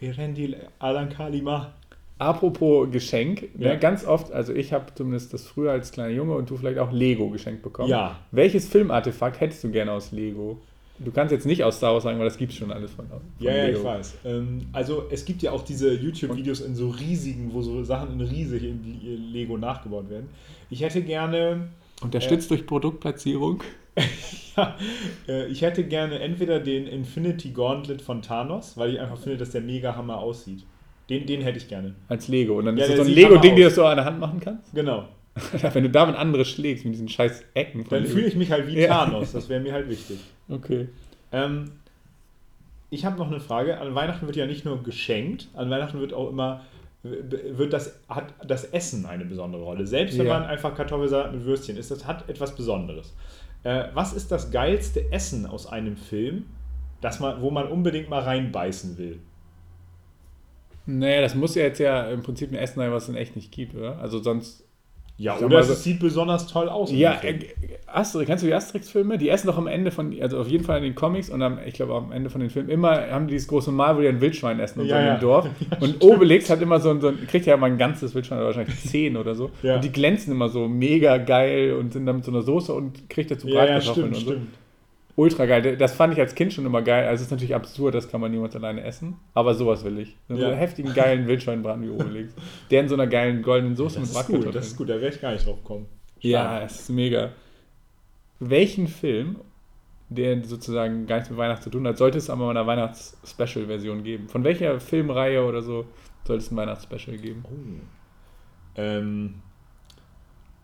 Erendil Alan Kalima. Apropos Geschenk, Ja. ne, ganz oft, also ich habe zumindest das früher als kleiner Junge und du vielleicht auch Lego geschenkt bekommen. Ja. Welches Filmartefakt hättest du gerne aus Lego? Du kannst jetzt nicht aus Star Wars sagen, weil das gibt schon alles von, von Ja, ja, Lego. ich weiß. Ähm, also es gibt ja auch diese YouTube-Videos in so riesigen, wo so Sachen in riesig in Lego nachgebaut werden. Ich hätte gerne Unterstützt durch Produktplatzierung. [laughs] Ja, äh, ich hätte gerne entweder den Infinity Gauntlet von Thanos, weil ich einfach finde, dass der mega Hammer aussieht. Den, den hätte ich gerne. Als Lego. Und dann Ja, ist das so ein Lego-Ding, das du an der Hand machen kannst. Genau. [laughs] Wenn du damit andere schlägst, mit diesen scheiß Ecken. von Dann Lego. fühle ich mich halt wie Ja. Thanos. Das wäre mir halt wichtig. Okay. Ähm, ich habe noch eine Frage. An Weihnachten wird ja nicht nur geschenkt, an Weihnachten wird auch immer wird das, hat das Essen eine besondere Rolle. Selbst wenn Ja. man einfach Kartoffelsalat mit Würstchen isst, das hat etwas Besonderes. Äh, was ist das geilste Essen aus einem Film, das man, wo man unbedingt mal reinbeißen will? Naja, das muss ja jetzt ja im Prinzip ein Essen sein, was es in echt nicht gibt, oder? Also sonst. Ja, oder mal es so- sieht besonders toll aus. Ja, äh, Asterix, kennst du die Asterix-Filme? Die essen doch am Ende von, also auf jeden Fall in den Comics und am, ich glaube auch am Ende von den Filmen immer haben die dieses große Mal, wo die ein Wildschwein essen und so Ja, in [laughs] ja. dem Dorf. und Obelix hat immer so ein, so ein, kriegt ja immer ein ganzes Wildschwein, oder wahrscheinlich [laughs] zehn oder so. Ja. Und die glänzen immer so mega geil und sind dann mit so einer Soße und kriegt dazu ja, ja, Bratkartoffeln stimmt, und so. stimmt. Ultra geil. Das fand ich als Kind schon immer geil. Also es ist natürlich absurd, das kann man niemals alleine essen. Aber sowas will ich. So Ja. einen heftigen, geilen Wildschweinbraten wie Obelix. [laughs] Der in so einer geilen goldenen Soße mit Das ist gut, Bratkartoffeln. das ist gut, da werde ich gar nicht drauf kommen. Ja, es ist mega. Welchen Film, der sozusagen gar nichts mit Weihnachten zu tun hat, sollte es aber mal eine Weihnachts-Special-Version geben? Von welcher Filmreihe oder so sollte es ein Weihnachts-Special geben? Oh. Ähm,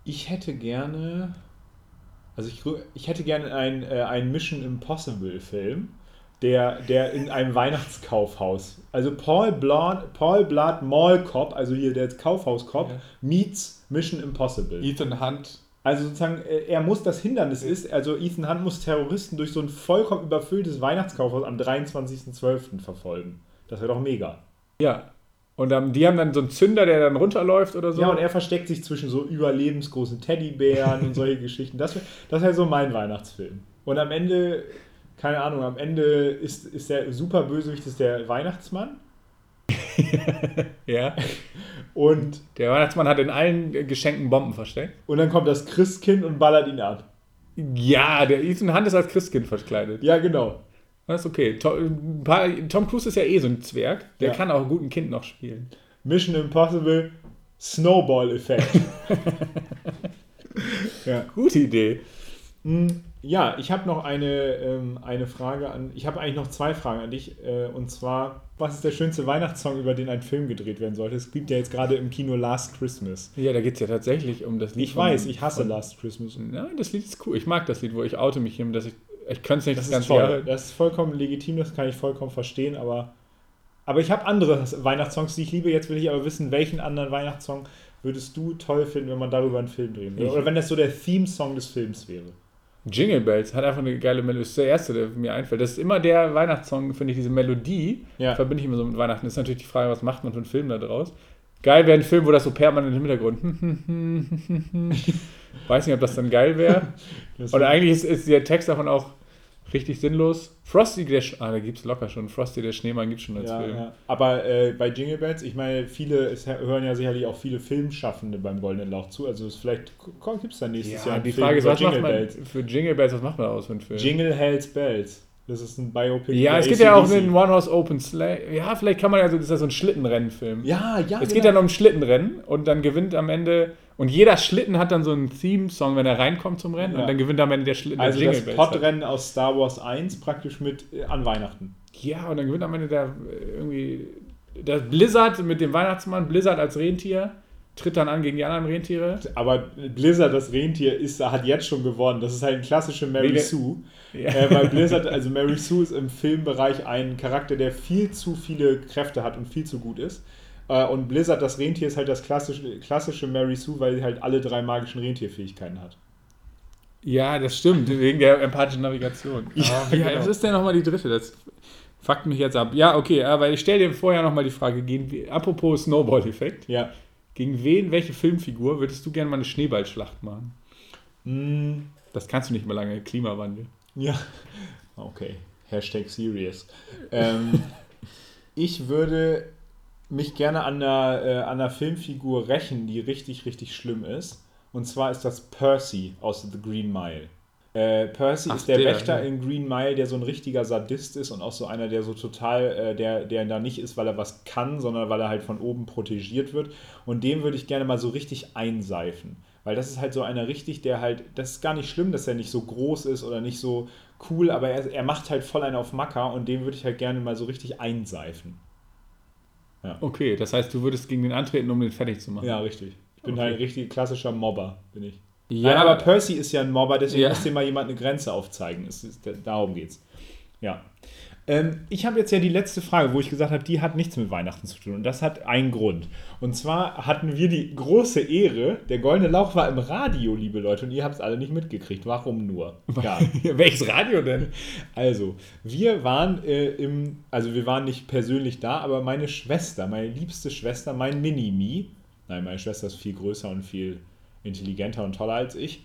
ich hätte gerne. Also ich, ich hätte gerne einen, äh, einen Mission Impossible Film, der, der in einem Weihnachtskaufhaus. Also Paul Blart, Paul Blart Mall Cop, also hier der Kaufhaus-Cop, Ja. meets Mission Impossible. Ethan Hunt. Also sozusagen, äh, er muss das Hindernis ist, also Ethan Hunt muss Terroristen durch so ein vollkommen überfülltes Weihnachtskaufhaus am 23.12. verfolgen. Das wäre doch mega. Ja. Und ähm, die haben dann so einen Zünder, der dann runterläuft oder so. Ja, und er versteckt sich zwischen so überlebensgroßen Teddybären und solche [laughs] Geschichten. Das wäre das wär so mein Weihnachtsfilm. Und am Ende, keine Ahnung, am Ende ist, ist der super Bösewicht ist der Weihnachtsmann. [laughs] ja. Und, Der Weihnachtsmann hat in allen Geschenken Bomben versteckt. und dann kommt das Christkind und ballert ihn ab. Ja, der Ethan Hunt ist als Christkind verkleidet. Ja, genau. Das ist okay. Tom, Tom Cruise ist ja eh so ein Zwerg. Der Ja. kann auch gut ein Kind noch spielen. Mission Impossible, Snowball-Effekt. [laughs] ja. Gute Idee. Mm, Ja, ich habe noch eine, ähm, eine Frage an. Ich habe eigentlich noch zwei Fragen an dich. Äh, und zwar, was ist der schönste Weihnachtssong, über den ein Film gedreht werden sollte? Es gibt ja jetzt gerade im Kino Last Christmas. Ja, da geht es ja tatsächlich um das Lied. Ich von- weiß, ich hasse von- Last Christmas. Nein, das Lied ist cool. Ich mag das Lied, wo ich oute mich hin, dass ich. Ich könnte es nicht Das das, ist ganze. Jahr. Das ist vollkommen legitim, das kann ich vollkommen verstehen, aber, aber ich habe andere Weihnachtssongs, die ich liebe. Jetzt will ich aber wissen, welchen anderen Weihnachtssong würdest du toll finden, wenn man darüber einen Film drehen würde? Oder wenn das so der Theme-Song des Films wäre. Jingle Bells hat einfach eine geile Melodie. Das ist der erste, der mir einfällt. Das ist immer der Weihnachtssong, finde ich, diese Melodie. Ja. Verbinde ich immer so mit Weihnachten. Das ist natürlich die Frage, was macht man für einen Film da draus? Geil wäre ein Film, wo das so permanent im Hintergrund. [laughs] Weiß nicht, ob das dann geil wäre. [laughs] Und eigentlich ist, ist der Text davon auch richtig sinnlos. Frosty, der Sch ah, da gibt es locker schon. Frosty, der Schneemann gibt es schon als Ja, Film. ja. Aber äh, bei Jingle Bells, ich meine, viele, es hören ja sicherlich auch viele Filmschaffende beim Goldenen Lauch zu. Also es vielleicht gibt es dann nächstes Jahr Ja, einen die Film Frage ist, was macht Jingle man Bells. für Jingle Bells, was macht man aus für einen Film? Jingle Hells Bells. Das ist ein Biopic. ja, es gibt ja auch einen One Horse Open Sleigh. Ja, vielleicht kann man ja so, das ist ja so ein Schlittenrennenfilm. Ja, ja. Es genau. geht dann um Schlittenrennen und dann gewinnt am Ende und jeder Schlitten hat dann so einen Theme-Song, wenn er reinkommt zum Rennen Ja. und dann gewinnt am Ende der Schlitten Also der das Bells hat. Podrennen aus Star Wars 1 praktisch mit äh, an Weihnachten. Ja, und dann gewinnt am Ende der äh, irgendwie das Blizzard mit dem Weihnachtsmann, Blizzard als Rentier, tritt dann an gegen die anderen Rentiere. Aber Blizzard, das Rentier, ist, hat jetzt schon gewonnen. Das ist halt eine klassische Mary Wegen- Sue. Ja. Äh, weil Blizzard, also Mary Sue ist im Filmbereich ein Charakter, der viel zu viele Kräfte hat und viel zu gut ist. Äh, und Blizzard, das Rentier, ist halt das klassische, klassische Mary Sue, weil sie halt alle drei magischen Rentierfähigkeiten hat. Ja, das stimmt, wegen der empathischen Navigation. Ja, wie, genau. Was ist denn nochmal die dritte? Das fuckt mich jetzt ab. Ja, okay, aber ich stelle dir vorher nochmal die Frage, gegen, wie- apropos Snowball-Effekt, Ja. Gegen wen, welche Filmfigur würdest du gerne mal eine Schneeballschlacht machen? Mm, Das kannst du nicht mehr lange, Klimawandel. ja. Okay. Hashtag serious. [laughs] Ähm, ich würde mich gerne an einer, äh, an einer Filmfigur rächen, die richtig, richtig schlimm ist. Und zwar ist das Percy aus The Green Mile. Äh, Percy Ach, ist der, der, Wächter ja. in Green Mile, der so ein richtiger Sadist ist und auch so einer, der so total, äh, der, der da nicht ist, weil er was kann, sondern weil er halt von oben protegiert wird. Und dem würde ich gerne mal so richtig einseifen. Weil das ist halt so einer richtig, der halt, das ist gar nicht schlimm, dass er nicht so groß ist oder nicht so cool, aber er, er macht halt voll einen auf Macker und den würde ich halt gerne mal so richtig einseifen. Okay, das heißt, du würdest gegen den antreten, um den fertig zu machen. Ja, richtig. Ich bin Okay. halt ein richtig klassischer Mobber, bin ich. Ja, Nein, aber Percy ist ja ein Mobber, deswegen Ja. muss dir mal jemand eine Grenze aufzeigen. Es ist, darum geht's. Ja. Ähm, ich habe jetzt ja die letzte Frage, wo ich gesagt habe, die hat nichts mit Weihnachten zu tun. Und das hat einen Grund. Und zwar hatten wir die große Ehre, der Goldene Lauch war im Radio, liebe Leute, und ihr habt es alle nicht mitgekriegt. Warum nur? Ja. [laughs] Welches Radio denn? Also, wir waren äh, im, also wir waren nicht persönlich da, aber meine Schwester, meine liebste Schwester, mein Mini-Me, nein, meine Schwester ist viel größer und viel intelligenter und toller als ich.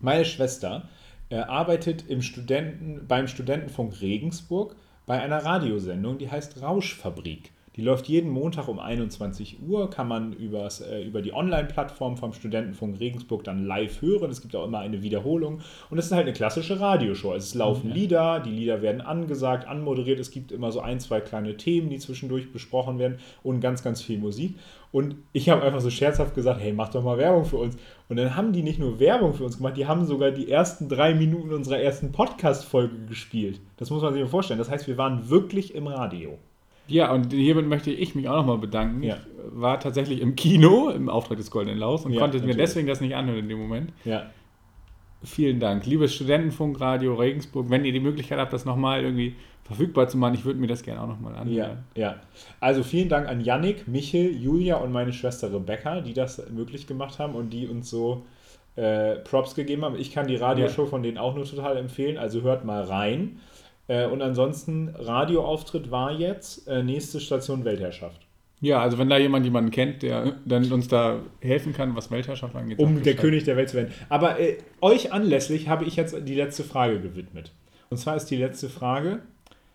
Meine Schwester äh, arbeitet im Studenten, beim Studentenfunk Regensburg bei einer Radiosendung, die heißt Rauschfabrik. Die läuft jeden Montag um 21 Uhr, kann man übers, äh, über die Online-Plattform vom Studentenfunk Regensburg dann live hören. Es gibt auch immer eine Wiederholung. Und es ist halt eine klassische Radioshow. Es laufen Lieder, die Lieder werden angesagt, anmoderiert. Es gibt immer so ein, zwei kleine Themen, die zwischendurch besprochen werden und ganz, ganz viel Musik. Und ich habe einfach so scherzhaft gesagt, hey, mach doch mal Werbung für uns. Und dann haben die nicht nur Werbung für uns gemacht, die haben sogar die ersten drei Minuten unserer ersten Podcast-Folge gespielt. Das muss man sich mal vorstellen. Das heißt, wir waren wirklich im Radio. Ja, und hiermit möchte ich mich auch nochmal bedanken. Ja. Ich war tatsächlich im Kino im Auftrag des Goldenen Lauchs und Ja, konnte mir natürlich. deswegen das nicht anhören in dem Moment. Ja. Vielen Dank. Liebes Studentenfunkradio Regensburg, wenn ihr die Möglichkeit habt, das nochmal irgendwie verfügbar zu machen, ich würde mir das gerne auch nochmal Ja, anhören. ja. Also vielen Dank an Yannick, Michel, Julia und meine Schwester Rebecca, die das möglich gemacht haben und die uns so äh, Props gegeben haben. Ich kann die Radioshow von denen auch nur total empfehlen, also hört mal rein. Äh, und ansonsten, Radioauftritt war jetzt äh, nächste Station Weltherrschaft. Ja, also wenn da jemand jemanden kennt, der dann uns da helfen kann, was Weltherrschaft angeht. Um der. König der Welt zu werden. Aber äh, euch anlässlich habe ich jetzt die letzte Frage gewidmet. Und zwar ist die letzte Frage: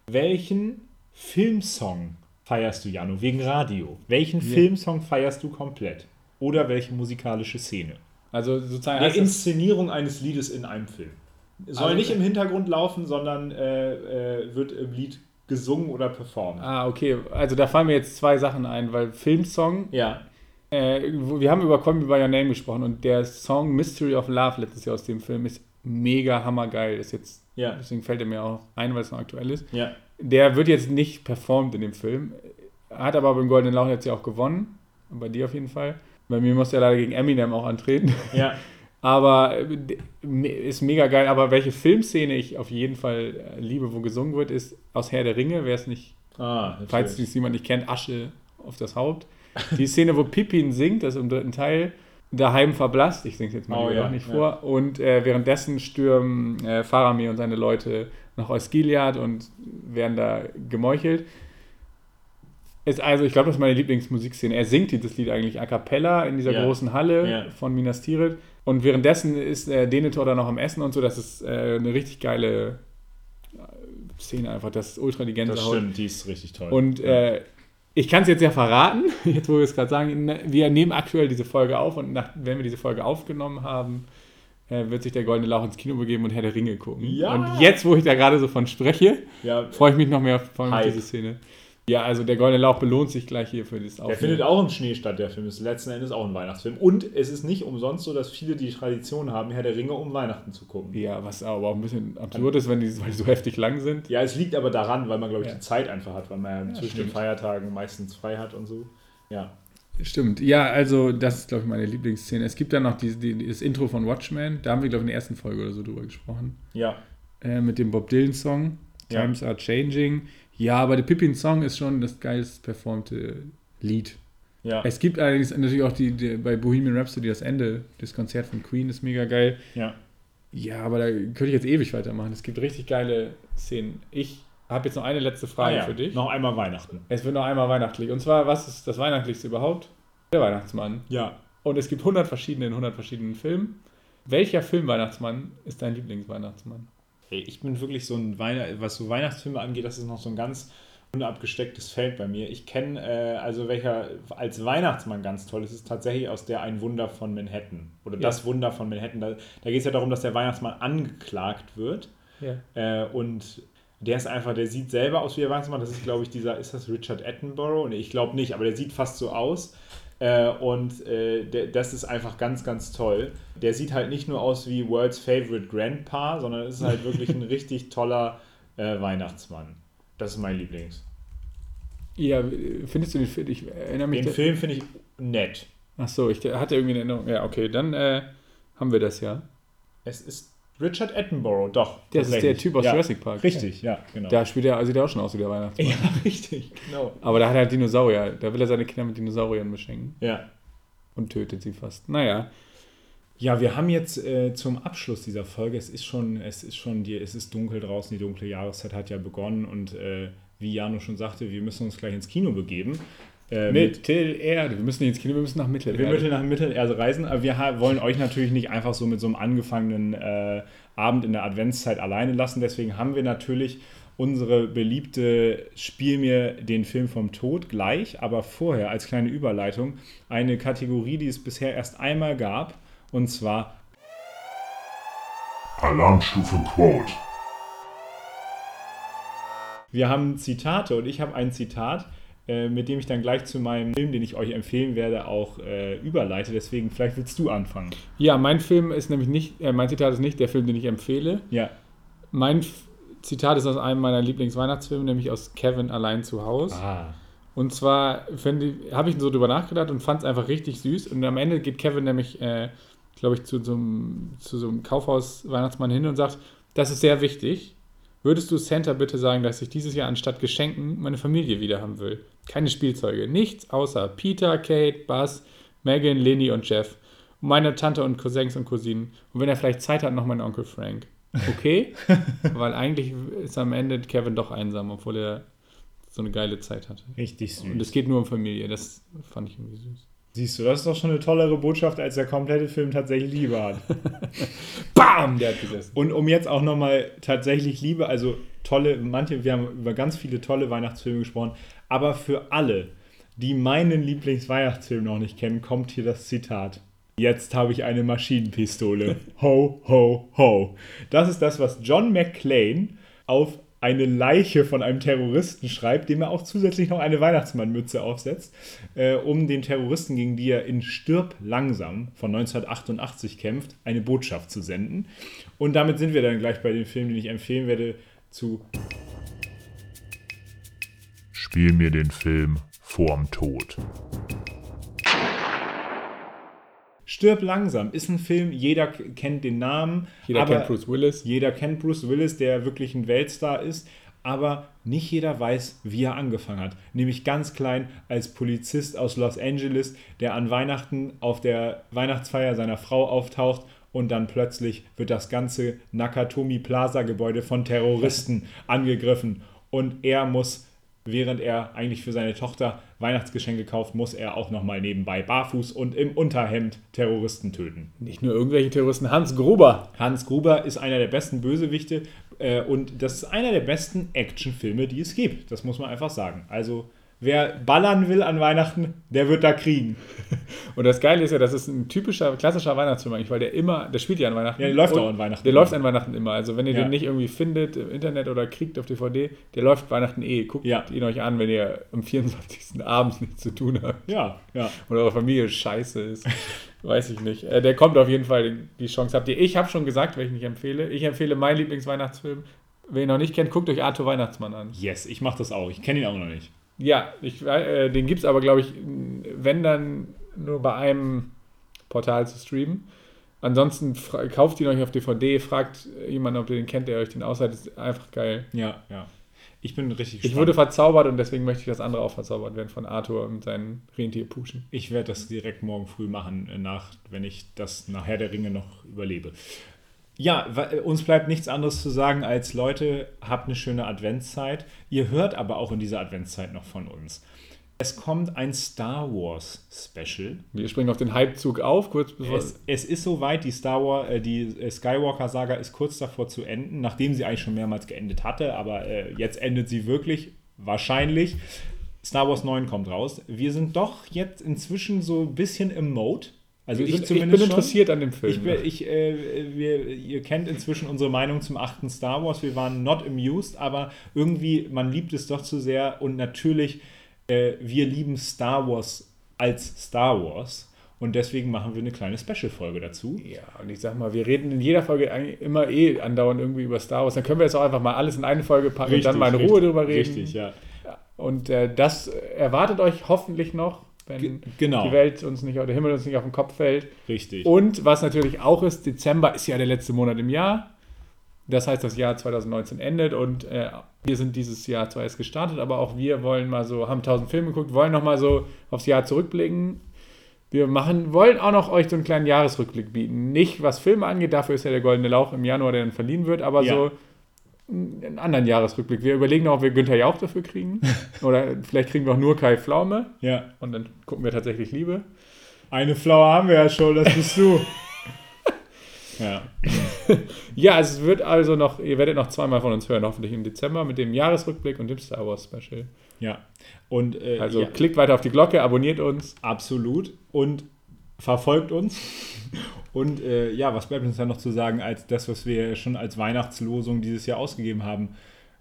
Welchen Filmsong feierst du, Jano, wegen Radio? Welchen Ja. Filmsong feierst du komplett? Oder welche musikalische Szene? Also sozusagen das, Inszenierung eines Liedes in einem Film. Soll Also- nicht im Hintergrund laufen, sondern äh, äh, wird im Lied gesungen oder performt. Ah, okay. Also da fallen mir jetzt zwei Sachen ein, weil Filmsong, Ja. äh, wir haben über Call Me By Your Name gesprochen und der Song Mystery of Love letztes Jahr aus dem Film ist mega hammergeil. Ist jetzt, Ja. deswegen fällt er mir auch ein, weil es noch aktuell ist. Ja. Der wird jetzt nicht performt in dem Film, hat aber beim Goldenen Lauch jetzt ja auch gewonnen. Bei dir auf jeden Fall. Bei mir muss er leider gegen Eminem auch antreten. Ja. [laughs] Aber äh, ist mega geil. Aber welche Filmszene ich auf jeden Fall äh, liebe, wo gesungen wird, ist aus Herr der Ringe. Wer es nicht, Ah, falls dies jemand nicht kennt, Asche auf das Haupt. Die Szene, wo Pippin singt, das ist im dritten Teil, daheim verblasst. Ich singe es jetzt mal Oh, ja, auch nicht ja. vor. Und äh, währenddessen stürmen äh, Faramir und seine Leute nach Osgiliath und werden da gemeuchelt. Ist also, ich glaube, das ist meine Lieblingsmusikszene. Er singt dieses Lied eigentlich a cappella in dieser Ja. großen Halle von Minas Tirith. Und währenddessen ist äh, Denethor dann noch am Essen und so. Das ist äh, eine richtig geile äh, Szene einfach. Das ist ultra die Das Gänsehaut. stimmt, die ist richtig toll. Und äh, ich kann es jetzt ja verraten, [laughs] jetzt wo wir es gerade sagen, wir nehmen aktuell diese Folge auf und nach, wenn wir diese Folge aufgenommen haben, äh, wird sich der Goldene Lauch ins Kino begeben und Herr der Ringe gucken. Ja. Und jetzt, wo ich da gerade so von spreche, ja, freue ich mich noch mehr auf diese Szene. Ja, also der Goldene Lauch belohnt sich gleich hier für das Der findet auch im Schnee statt, der Film. Ist letzten Endes auch ein Weihnachtsfilm. Und es ist nicht umsonst so, dass viele die Tradition haben, Herr der Ringe um Weihnachten zu gucken. Ja, was aber auch ein bisschen absurd ist, wenn die, weil die so heftig lang sind. Ja, es liegt aber daran, weil man, glaube ich, Ja. die Zeit einfach hat, weil man ja zwischen stimmt. den Feiertagen meistens frei hat und so. Ja. Stimmt, ja, also das ist, glaube ich, meine Lieblingsszene. Es gibt dann noch die, die, das Intro von Watchmen, da haben wir, glaube ich, in der ersten Folge oder so drüber gesprochen. Ja. äh, mit dem Bob Dylan-Song. Ja. Times are changing. Ja, aber der Pippin-Song ist schon das geilst performte Lied. Ja. Es gibt allerdings natürlich auch die, die bei Bohemian Rhapsody das Ende, das Konzert von Queen ist mega geil. ja. Ja, aber da könnte ich jetzt ewig weitermachen. Es gibt richtig geile Szenen. Ich habe jetzt noch eine letzte Frage Ah, ja. für dich. Noch einmal Weihnachten. Es wird noch einmal weihnachtlich. Und zwar, was ist das Weihnachtlichste überhaupt? Der Weihnachtsmann. Ja. Und es gibt 100 verschiedene in 100 verschiedenen Filmen. Welcher Film-Weihnachtsmann ist dein Lieblingsweihnachtsmann? Hey, ich bin wirklich so ein Weihnacht, was so Weihnachtsfilme angeht, das ist noch so ein ganz unabgestecktes Feld bei mir. Ich kenne, äh, also welcher als Weihnachtsmann ganz toll ist, ist tatsächlich aus der Ein Wunder von Manhattan. Oder Ja. das Wunder von Manhattan. Da, da geht es ja darum, dass der Weihnachtsmann angeklagt wird. Ja. Äh, und der ist einfach, der sieht selber aus wie der Weihnachtsmann. Das ist, glaube ich, dieser, ist das Richard Attenborough? Nee, ich glaube nicht, aber der sieht fast so aus. Äh, und äh, der, das ist einfach ganz, ganz toll. Der sieht halt nicht nur aus wie World's Favorite Grandpa, sondern ist halt wirklich ein [laughs] richtig toller äh, Weihnachtsmann. Das ist mein Lieblings. Ja, findest du den Film? Ich erinnere mich. Den Film finde ich nett. Ach so, ich hatte irgendwie eine Erinnerung. Ja, okay, dann äh, haben wir das ja. Es ist Richard Attenborough, doch. Das ist der. Typ aus ja, Jurassic Park. Richtig, ja, genau. Da spielt er, also sieht er auch schon aus wie der Weihnachtsmann. ja, [laughs] richtig, genau. Aber da hat er Dinosaurier. Da will er seine Kinder mit Dinosauriern beschenken Ja. und tötet sie fast. Naja, Ja, wir haben jetzt äh, zum Abschluss dieser Folge, es ist schon, es ist schon, die, es ist dunkel draußen, die dunkle Jahreszeit hat ja begonnen und äh, wie Jano schon sagte, wir müssen uns gleich ins Kino begeben. Äh, Mittelerde. Wir müssen nicht ins Kino, wir müssen nach Mittelerde. Wir müssen nach Mittelerde reisen, aber wir wollen euch natürlich nicht einfach so mit so einem angefangenen äh, Abend in der Adventszeit alleine lassen. Deswegen haben wir natürlich unsere beliebte Spiel mir den Film vom Tod gleich, aber vorher als kleine Überleitung eine Kategorie, die es bisher erst einmal gab, und zwar Alarmstufe Quote. wir haben Zitate und ich habe ein Zitat, äh, mit dem ich dann gleich zu meinem Film, den ich euch empfehlen werde, auch äh, überleite. Deswegen vielleicht willst du anfangen. Ja, mein Film ist nämlich nicht, äh, mein Zitat ist nicht der Film, den ich empfehle. Ja, Mein F Zitat ist aus einem meiner Lieblingsweihnachtsfilme, nämlich aus Kevin allein zu Hause. ah, Und zwar habe ich so drüber nachgedacht und fand es einfach richtig süß. Und am Ende geht Kevin nämlich, äh, glaube ich, zu so einem, zu so einem Kaufhaus-Weihnachtsmann hin und sagt, das ist sehr wichtig. Würdest du Santa bitte sagen, dass ich dieses Jahr anstatt Geschenken meine Familie wieder haben will? Keine Spielzeuge, nichts außer Peter, Kate, Buzz, Megan, Lenny und Jeff. Und meine Tante und Cousins und Cousinen. Und wenn er vielleicht Zeit hat, noch mein Onkel Frank. Okay? [laughs] Weil eigentlich ist am Ende Kevin doch einsam, obwohl er so eine geile Zeit hatte. richtig süß. Und es geht nur um Familie. Das fand ich irgendwie süß. Siehst du, das ist doch schon eine tollere Botschaft, als der komplette Film tatsächlich Liebe hat. [laughs] Bam! Der hat gesessen. Und um jetzt auch nochmal tatsächlich Liebe, also tolle, manche, wir haben über ganz viele tolle Weihnachtsfilme gesprochen, aber für alle, die meinen Lieblingsweihnachtsfilm noch nicht kennen, kommt hier das Zitat. Jetzt habe ich eine Maschinenpistole. Ho, ho, ho. Das ist das, was John McClane auf eine Leiche von einem Terroristen schreibt, dem er auch zusätzlich noch eine Weihnachtsmannmütze aufsetzt, äh, um den Terroristen, gegen die er in Stirb langsam von 1988 kämpft, eine Botschaft zu senden. Und damit sind wir dann gleich bei dem Film, den ich empfehlen werde, zu Spiel mir den Film vorm Tod. Stirb langsam. Ist ein Film, jeder kennt den Namen. Jeder aber kennt Bruce Willis. Jeder kennt Bruce Willis, der wirklich ein Weltstar ist. Aber nicht jeder weiß, wie er angefangen hat. Nämlich ganz klein als Polizist aus Los Angeles, der an Weihnachten auf der Weihnachtsfeier seiner Frau auftaucht und dann plötzlich wird das ganze Nakatomi Plaza Gebäude von Terroristen [laughs] angegriffen. Und er muss, während er eigentlich für seine Tochter Weihnachtsgeschenke kauft, muss er auch nochmal nebenbei barfuß und im Unterhemd Terroristen töten. Nicht nur irgendwelche Terroristen. Hans Gruber. Hans Gruber ist einer der besten Bösewichte äh, und das ist einer der besten Actionfilme, die es gibt. Das muss man einfach sagen. Also, wer ballern will an Weihnachten, der wird da kriegen. [laughs] Und das Geile ist ja, das ist ein typischer, klassischer Weihnachtsfilm eigentlich, weil der immer, der spielt ja an Weihnachten. Ja, der läuft Und auch an Weihnachten. Der läuft an Weihnachten immer. Also wenn ihr Ja. den nicht irgendwie findet im Internet oder kriegt auf DVD, der läuft Weihnachten eh. Guckt Ja. ihn euch an, wenn ihr am 24. abends nichts zu tun habt. Ja, ja. oder eure Familie scheiße ist. [laughs] Weiß ich nicht. Äh, der kommt auf jeden Fall, die Chance habt ihr. Ich habe schon gesagt, welchen ich empfehle. Ich empfehle meinen Lieblingsweihnachtsfilm. Wer ihn noch nicht kennt, guckt euch Arthur Weihnachtsmann an. Yes, ich mache das auch. Ich kenne ihn auch noch nicht. Ja, ich, äh, den gibt es aber, glaube ich, wenn dann nur bei einem Portal zu streamen. Ansonsten kauft ihn euch auf DVD, fragt jemanden, ob ihr den kennt, der euch den ausleiht. Das ist einfach geil. Ja, ja. Ich bin richtig Ich wurde verzaubert und deswegen möchte ich, dass andere auch verzaubert werden von Arthur und seinen Rentierpuschen. Ich werde das direkt morgen früh machen, äh, nach, wenn ich das nachher der Ringe noch überlebe. Ja, uns bleibt nichts anderes zu sagen als Leute, habt eine schöne Adventszeit. Ihr hört aber auch in dieser Adventszeit noch von uns. Es kommt ein Star Wars Special. Wir springen auf den Hypezug auf, kurz bevor. Es, es ist soweit, die Star Wars, äh, die äh, Skywalker Saga ist kurz davor zu enden, nachdem sie eigentlich schon mehrmals geendet hatte, aber äh, jetzt endet sie wirklich, wahrscheinlich. Star Wars 9 kommt raus. Wir sind doch jetzt inzwischen so ein bisschen im Mode. Also ich zumindest ich bin schon. interessiert an dem Film. Ich, ich, äh, wir, ihr kennt inzwischen unsere Meinung zum achten Star Wars. Wir waren not amused, aber irgendwie, man liebt es doch zu sehr. Und natürlich, äh, wir lieben Star Wars als Star Wars. Und deswegen machen wir eine kleine Special-Folge dazu. Ja, und ich sag mal, wir reden in jeder Folge immer eh andauernd irgendwie über Star Wars. Dann können wir jetzt auch einfach mal alles in eine Folge packen und dann mal in Ruhe richtig, drüber reden. Richtig, ja. Und äh, das erwartet euch hoffentlich noch, wenn Ge- genau. die Welt uns nicht, oder der Himmel uns nicht auf den Kopf fällt. Richtig. Und was natürlich auch ist, Dezember ist ja der letzte Monat im Jahr. Das heißt, das Jahr 2019 endet und äh, wir sind dieses Jahr zwar erst gestartet, aber auch wir wollen mal so, haben tausend Filme geguckt, wollen noch mal so aufs Jahr zurückblicken. Wir machen, wollen auch noch euch so einen kleinen Jahresrückblick bieten. Nicht was Filme angeht, dafür ist ja der Goldene Lauch im Januar, der dann verliehen wird, aber Ja. so einen anderen Jahresrückblick. Wir überlegen noch, ob wir Günther Jauch dafür kriegen. [laughs] Oder vielleicht kriegen wir auch nur Kai Pflaume ja. und dann gucken wir tatsächlich Liebe. Eine Flower haben wir ja schon, das bist du. [laughs] ja. Ja, es wird also noch, ihr werdet noch zweimal von uns hören, hoffentlich im Dezember mit dem Jahresrückblick und dem Star Wars Special. Ja. Und äh, Also ja, klickt weiter auf die Glocke, abonniert uns. absolut. Und verfolgt uns. Und äh, ja, was bleibt uns dann noch zu sagen, als das, was wir schon als Weihnachtslosung dieses Jahr ausgegeben haben?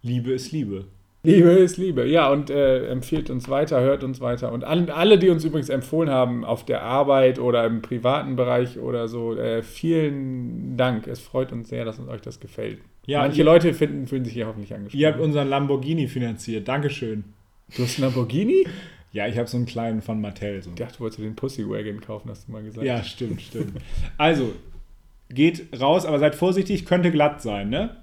Liebe ist Liebe. Liebe ist Liebe. Ja, und äh, empfiehlt uns weiter, hört uns weiter. Und alle, alle, die uns übrigens empfohlen haben, auf der Arbeit oder im privaten Bereich oder so, äh, vielen Dank. Es freut uns sehr, dass uns euch das gefällt. Ja, Manche ihr- Leute finden, fühlen sich hier hoffentlich angesprochen. Ihr habt unseren Lamborghini finanziert. Dankeschön. du hast einen Lamborghini? Ja, ich habe so einen kleinen von Mattel. So. Ich dachte, du wolltest den Pussy Wagon kaufen, hast du mal gesagt. Ja, stimmt, stimmt. Also, geht raus, aber seid vorsichtig, könnte glatt sein, ne?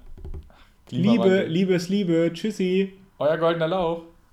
Liebe, Klimawandel. Liebe ist Liebe. Tschüssi. Euer goldener Lauch.